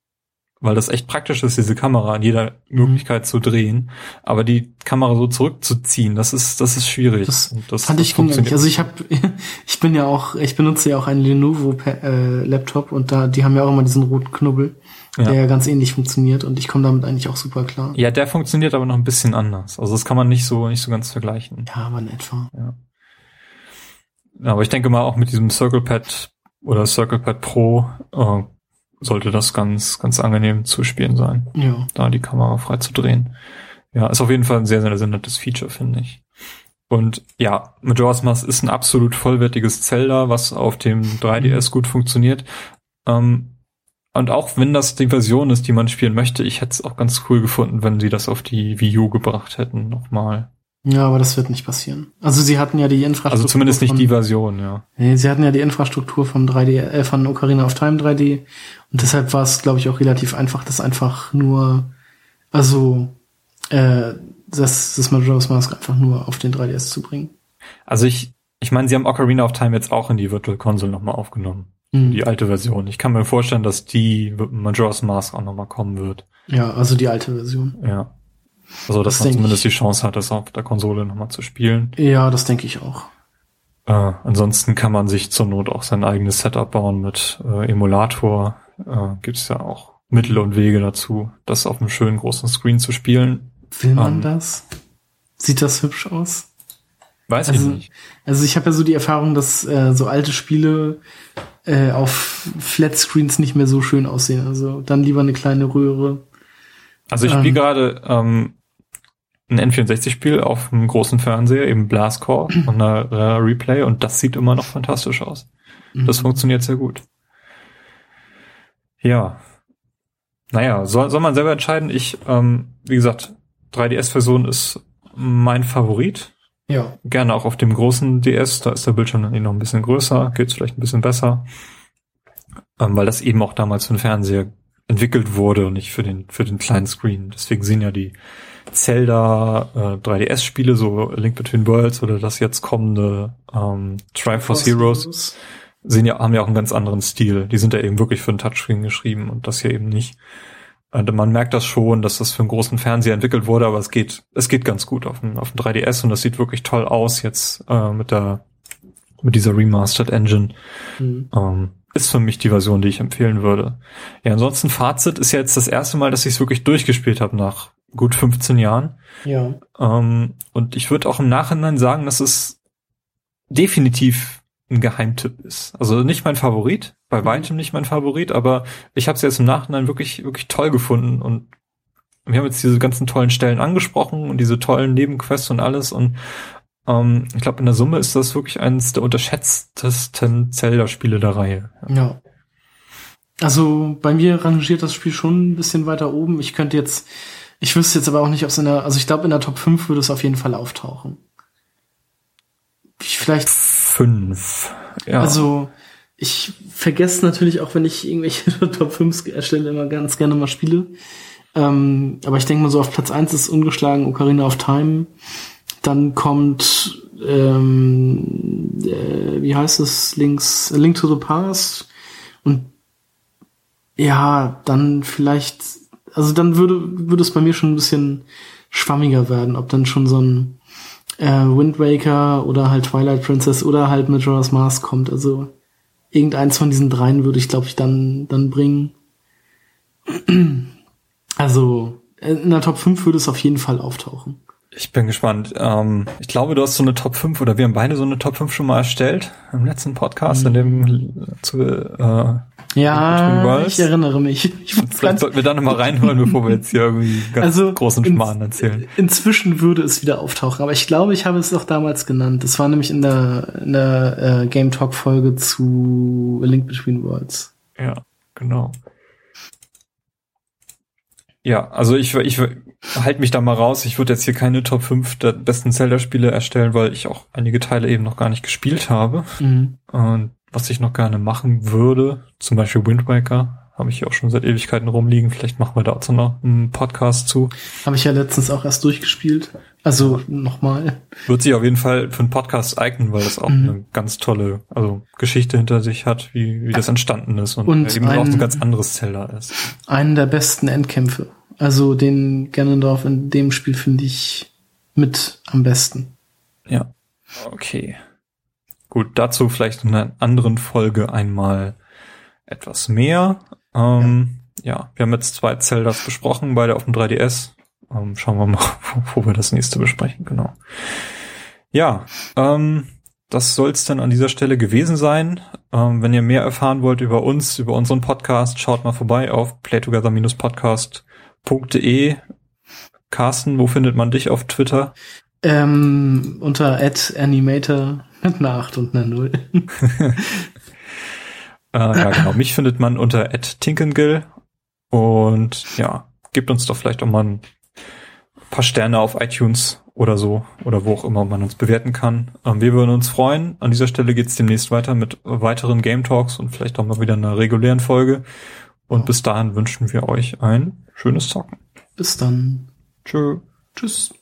weil das echt praktisch ist, diese Kamera in jeder Möglichkeit zu drehen. Aber die Kamera so zurückzuziehen, das ist, das ist schwierig. Das das, fand das ich funktioniert. Also ich habe, ich bin ja auch, ich benutze ja auch einen Lenovo äh, Laptop und da, die haben ja auch immer diesen roten Knubbel, Ja. der ja ganz ähnlich funktioniert und ich komme damit eigentlich auch super klar. Ja, der funktioniert aber noch ein bisschen anders. Also das kann man nicht so, nicht so ganz vergleichen. Ja, aber in etwa. Ja, aber ich denke mal auch mit diesem Circle Pad oder Circle Pad Pro äh, sollte das ganz, ganz angenehm zu spielen sein, Ja. da die Kamera frei zu drehen. Ja, ist auf jeden Fall ein sehr, sehr, sehr nettes Feature, finde ich. Und ja, Majora's Mask ist ein absolut vollwertiges Zelda, was auf dem 3DS gut funktioniert. Ähm, und auch wenn das die Version ist, die man spielen möchte, ich hätte es auch ganz cool gefunden, wenn sie das auf die Wii U gebracht hätten, nochmal. Ja, aber das wird nicht passieren. Also sie hatten ja die Infrastruktur. Also zumindest nicht von- die Version, ja. Nee, sie hatten ja die Infrastruktur vom 3D, äh, von Ocarina of Time 3D. Und deshalb war es, glaube ich, auch relativ einfach, das einfach nur, also, äh, das, das Majora's Mask einfach nur auf den 3DS zu bringen. Also ich, ich meine, sie haben Ocarina of Time jetzt auch in die Virtual Console nochmal aufgenommen. Mhm. Die alte Version. Ich kann mir vorstellen, dass die Majora's Mask auch nochmal kommen wird. Ja, also die alte Version. Ja. Also, dass Das man zumindest ich. die Chance hat, das auf der Konsole nochmal zu spielen. Ja, das denke ich auch. Äh, ansonsten kann man sich zur Not auch sein eigenes Setup bauen mit äh, Emulator. Äh, Gibt es ja auch Mittel und Wege dazu, das auf einem schönen großen Screen zu spielen. Will man Ähm. das? Sieht das hübsch aus? Weiß Also- ich nicht. Also ich habe ja so die Erfahrung, dass äh, so alte Spiele äh, auf Flatscreens nicht mehr so schön aussehen. Also dann lieber eine kleine Röhre. Also ich Ähm. spiele gerade ähm, ein N64-Spiel auf einem großen Fernseher, eben Blastcore und einer äh, Replay und das sieht immer noch fantastisch aus. Das Mhm. funktioniert sehr gut. Ja. Naja, soll, soll man selber entscheiden. Ich, ähm, wie gesagt, 3DS-Version ist mein Favorit. Ja. Gerne auch auf dem großen DS, da ist der Bildschirm dann eh noch ein bisschen größer, geht's vielleicht ein bisschen besser. Ähm, weil das eben auch damals für den Fernseher entwickelt wurde und nicht für den, für den kleinen Screen. Deswegen sind ja die Zelda äh, 3DS-Spiele, so Link Between Worlds oder das jetzt kommende ähm, Triforce Heroes, sehen ja, haben ja auch einen ganz anderen Stil. Die sind ja eben wirklich für den Touchscreen geschrieben und das hier eben nicht. Und man merkt das schon, dass das für einen großen Fernseher entwickelt wurde, aber es geht, es geht ganz gut auf dem, auf dem 3DS und das sieht wirklich toll aus jetzt äh, mit der mit dieser Remastered Engine. Mhm. Ähm, ist für mich die Version, die ich empfehlen würde. Ja, ansonsten Fazit ist ja jetzt das erste Mal, dass ich es wirklich durchgespielt habe nach gut 15 Jahren. Ja. Ähm, und ich würde auch im Nachhinein sagen, dass es definitiv ein Geheimtipp ist. Also nicht mein Favorit, bei mhm. weitem nicht mein Favorit, aber ich habe es jetzt im Nachhinein wirklich, wirklich toll gefunden und wir haben jetzt diese ganzen tollen Stellen angesprochen und diese tollen Nebenquests und alles und ähm, ich glaube, in der Summe ist das wirklich eines der unterschätztesten Zelda-Spiele der Reihe. Ja. Also bei mir rangiert das Spiel schon ein bisschen weiter oben. Ich könnte jetzt, ich wüsste jetzt aber auch nicht, ob es in der, also ich glaube, in der Top 5 würde es auf jeden Fall auftauchen. Vielleicht. Fünf. Ja. Also, ich vergesse natürlich auch, wenn ich irgendwelche Top 5 erstelle, immer ganz gerne mal Spiele. Ähm, aber ich denke mal so, auf Platz 1 ist ungeschlagen Ocarina of Time. Dann kommt, ähm, äh, wie heißt es, links, Link to the Past. Und ja, dann vielleicht, also dann würde, würde es bei mir schon ein bisschen schwammiger werden, ob dann schon so ein äh, Wind Waker oder halt Twilight Princess oder halt Majora's Mask kommt. Also irgendeins von diesen dreien würde ich, glaube ich, dann, dann bringen. Also in der Top 5 würde es auf jeden Fall auftauchen. Ich bin gespannt. Ähm, ich glaube, du hast so eine Top 5 oder wir haben beide so eine Top 5 schon mal erstellt im letzten Podcast, mhm. in dem zu, äh, ja, ich erinnere mich. Ich Vielleicht sollten wir da nochmal reinhören, bevor wir jetzt hier irgendwie ganz also großen Schmarrn erzählen. inzwischen würde es wieder auftauchen, aber ich glaube, ich habe es auch damals genannt. Das war nämlich in der, in der äh, Game Talk Folge zu A Link Between Worlds. Ja, genau. Ja, also ich, ich halte mich da mal raus. Ich würde jetzt hier keine Top 5 der besten Zelda-Spiele erstellen, weil ich auch einige Teile eben noch gar nicht gespielt habe. Mhm. Und was ich noch gerne machen würde, zum Beispiel Wind Waker, habe ich hier auch schon seit Ewigkeiten rumliegen. Vielleicht machen wir da auch noch einen Podcast zu. Habe ich ja letztens auch erst durchgespielt. Also nochmal. Wird sich auf jeden Fall für einen Podcast eignen, weil das auch mhm. eine ganz tolle also Geschichte hinter sich hat, wie, wie das entstanden ist und, und eben ein, auch ein ganz anderes Zelda ist. Einen der besten Endkämpfe. Also den Ganondorf in dem Spiel finde ich mit am besten. Ja. Okay. Gut, dazu vielleicht in einer anderen Folge einmal etwas mehr. Ähm, ja. ja. wir haben jetzt zwei Zeldas besprochen, beide auf dem 3DS. Ähm, schauen wir mal, wo, wo wir das nächste besprechen, genau. Ja, ähm, das soll es dann an dieser Stelle gewesen sein. Ähm, wenn ihr mehr erfahren wollt über uns, über unseren Podcast, schaut mal vorbei auf playtogether-podcast.de. Carsten, wo findet man dich auf Twitter? Ähm, unter @animator mit einer 8 und einer 0. äh, ja, genau. Mich findet man unter @tinkengill und ja, gebt uns doch vielleicht auch mal ein paar Sterne auf iTunes oder so oder wo auch immer man uns bewerten kann. Ähm, wir würden uns freuen. An dieser Stelle geht's demnächst weiter mit weiteren Game Talks und vielleicht auch mal wieder einer regulären Folge. Und ja. bis dahin wünschen wir euch ein schönes Zocken. Bis dann. Tschö. Tschüss.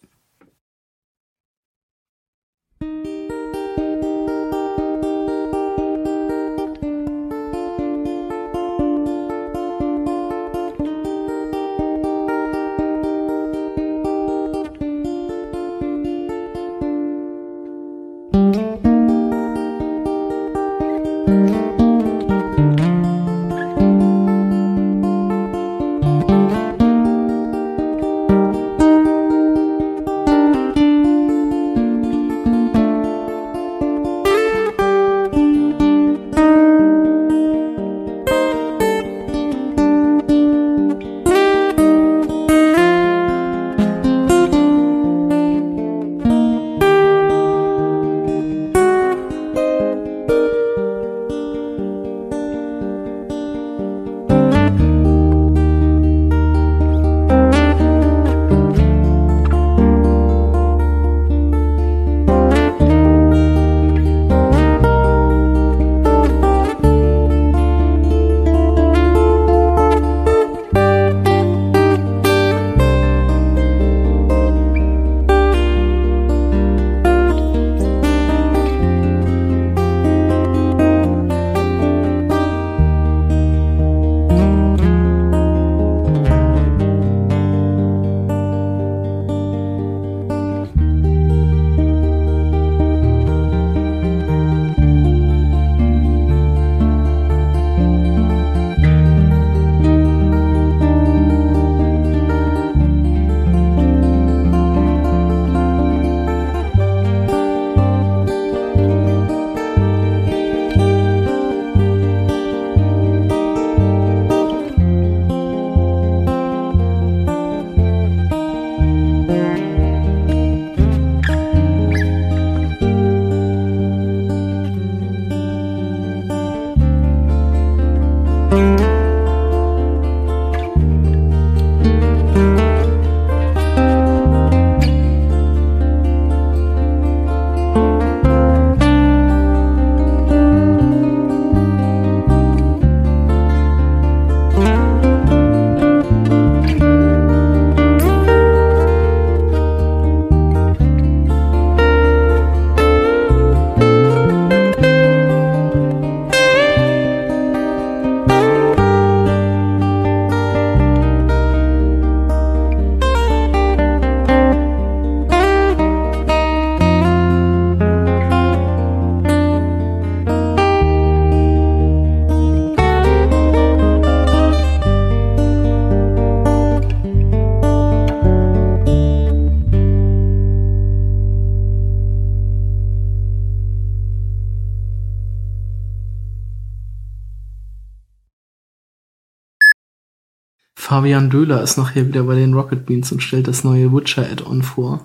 Fabian Döhler ist nachher wieder bei den Rocket Beans und stellt das neue Witcher Add-on vor.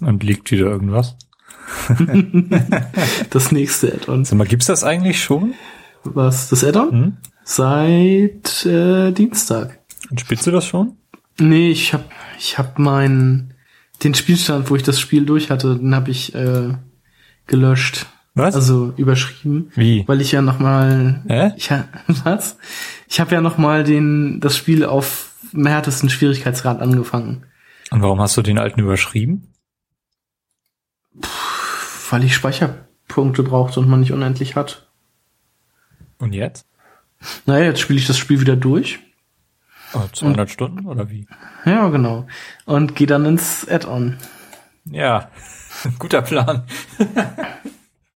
Und liegt wieder irgendwas. Das nächste Add-on. Sag mal, gibt's das eigentlich schon? Was? Das Add-on? Hm? Seit äh, Dienstag. Und spielst du das schon? Nee, ich hab, ich hab meinen, den Spielstand, wo ich das Spiel durch hatte, den habe ich äh, gelöscht. Was? Also überschrieben. Wie? Weil ich ja nochmal, Hä? ich was? Ich habe ja nochmal den, das Spiel auf dem härtesten Schwierigkeitsgrad angefangen. Und warum hast du den alten überschrieben? Weil ich Speicherpunkte brauchte und man nicht unendlich hat. Und jetzt? Naja, jetzt spiele ich das Spiel wieder durch. Oh, 200 Stunden oder wie? Ja, genau. Und gehe dann ins Add-on. Ja, guter Plan.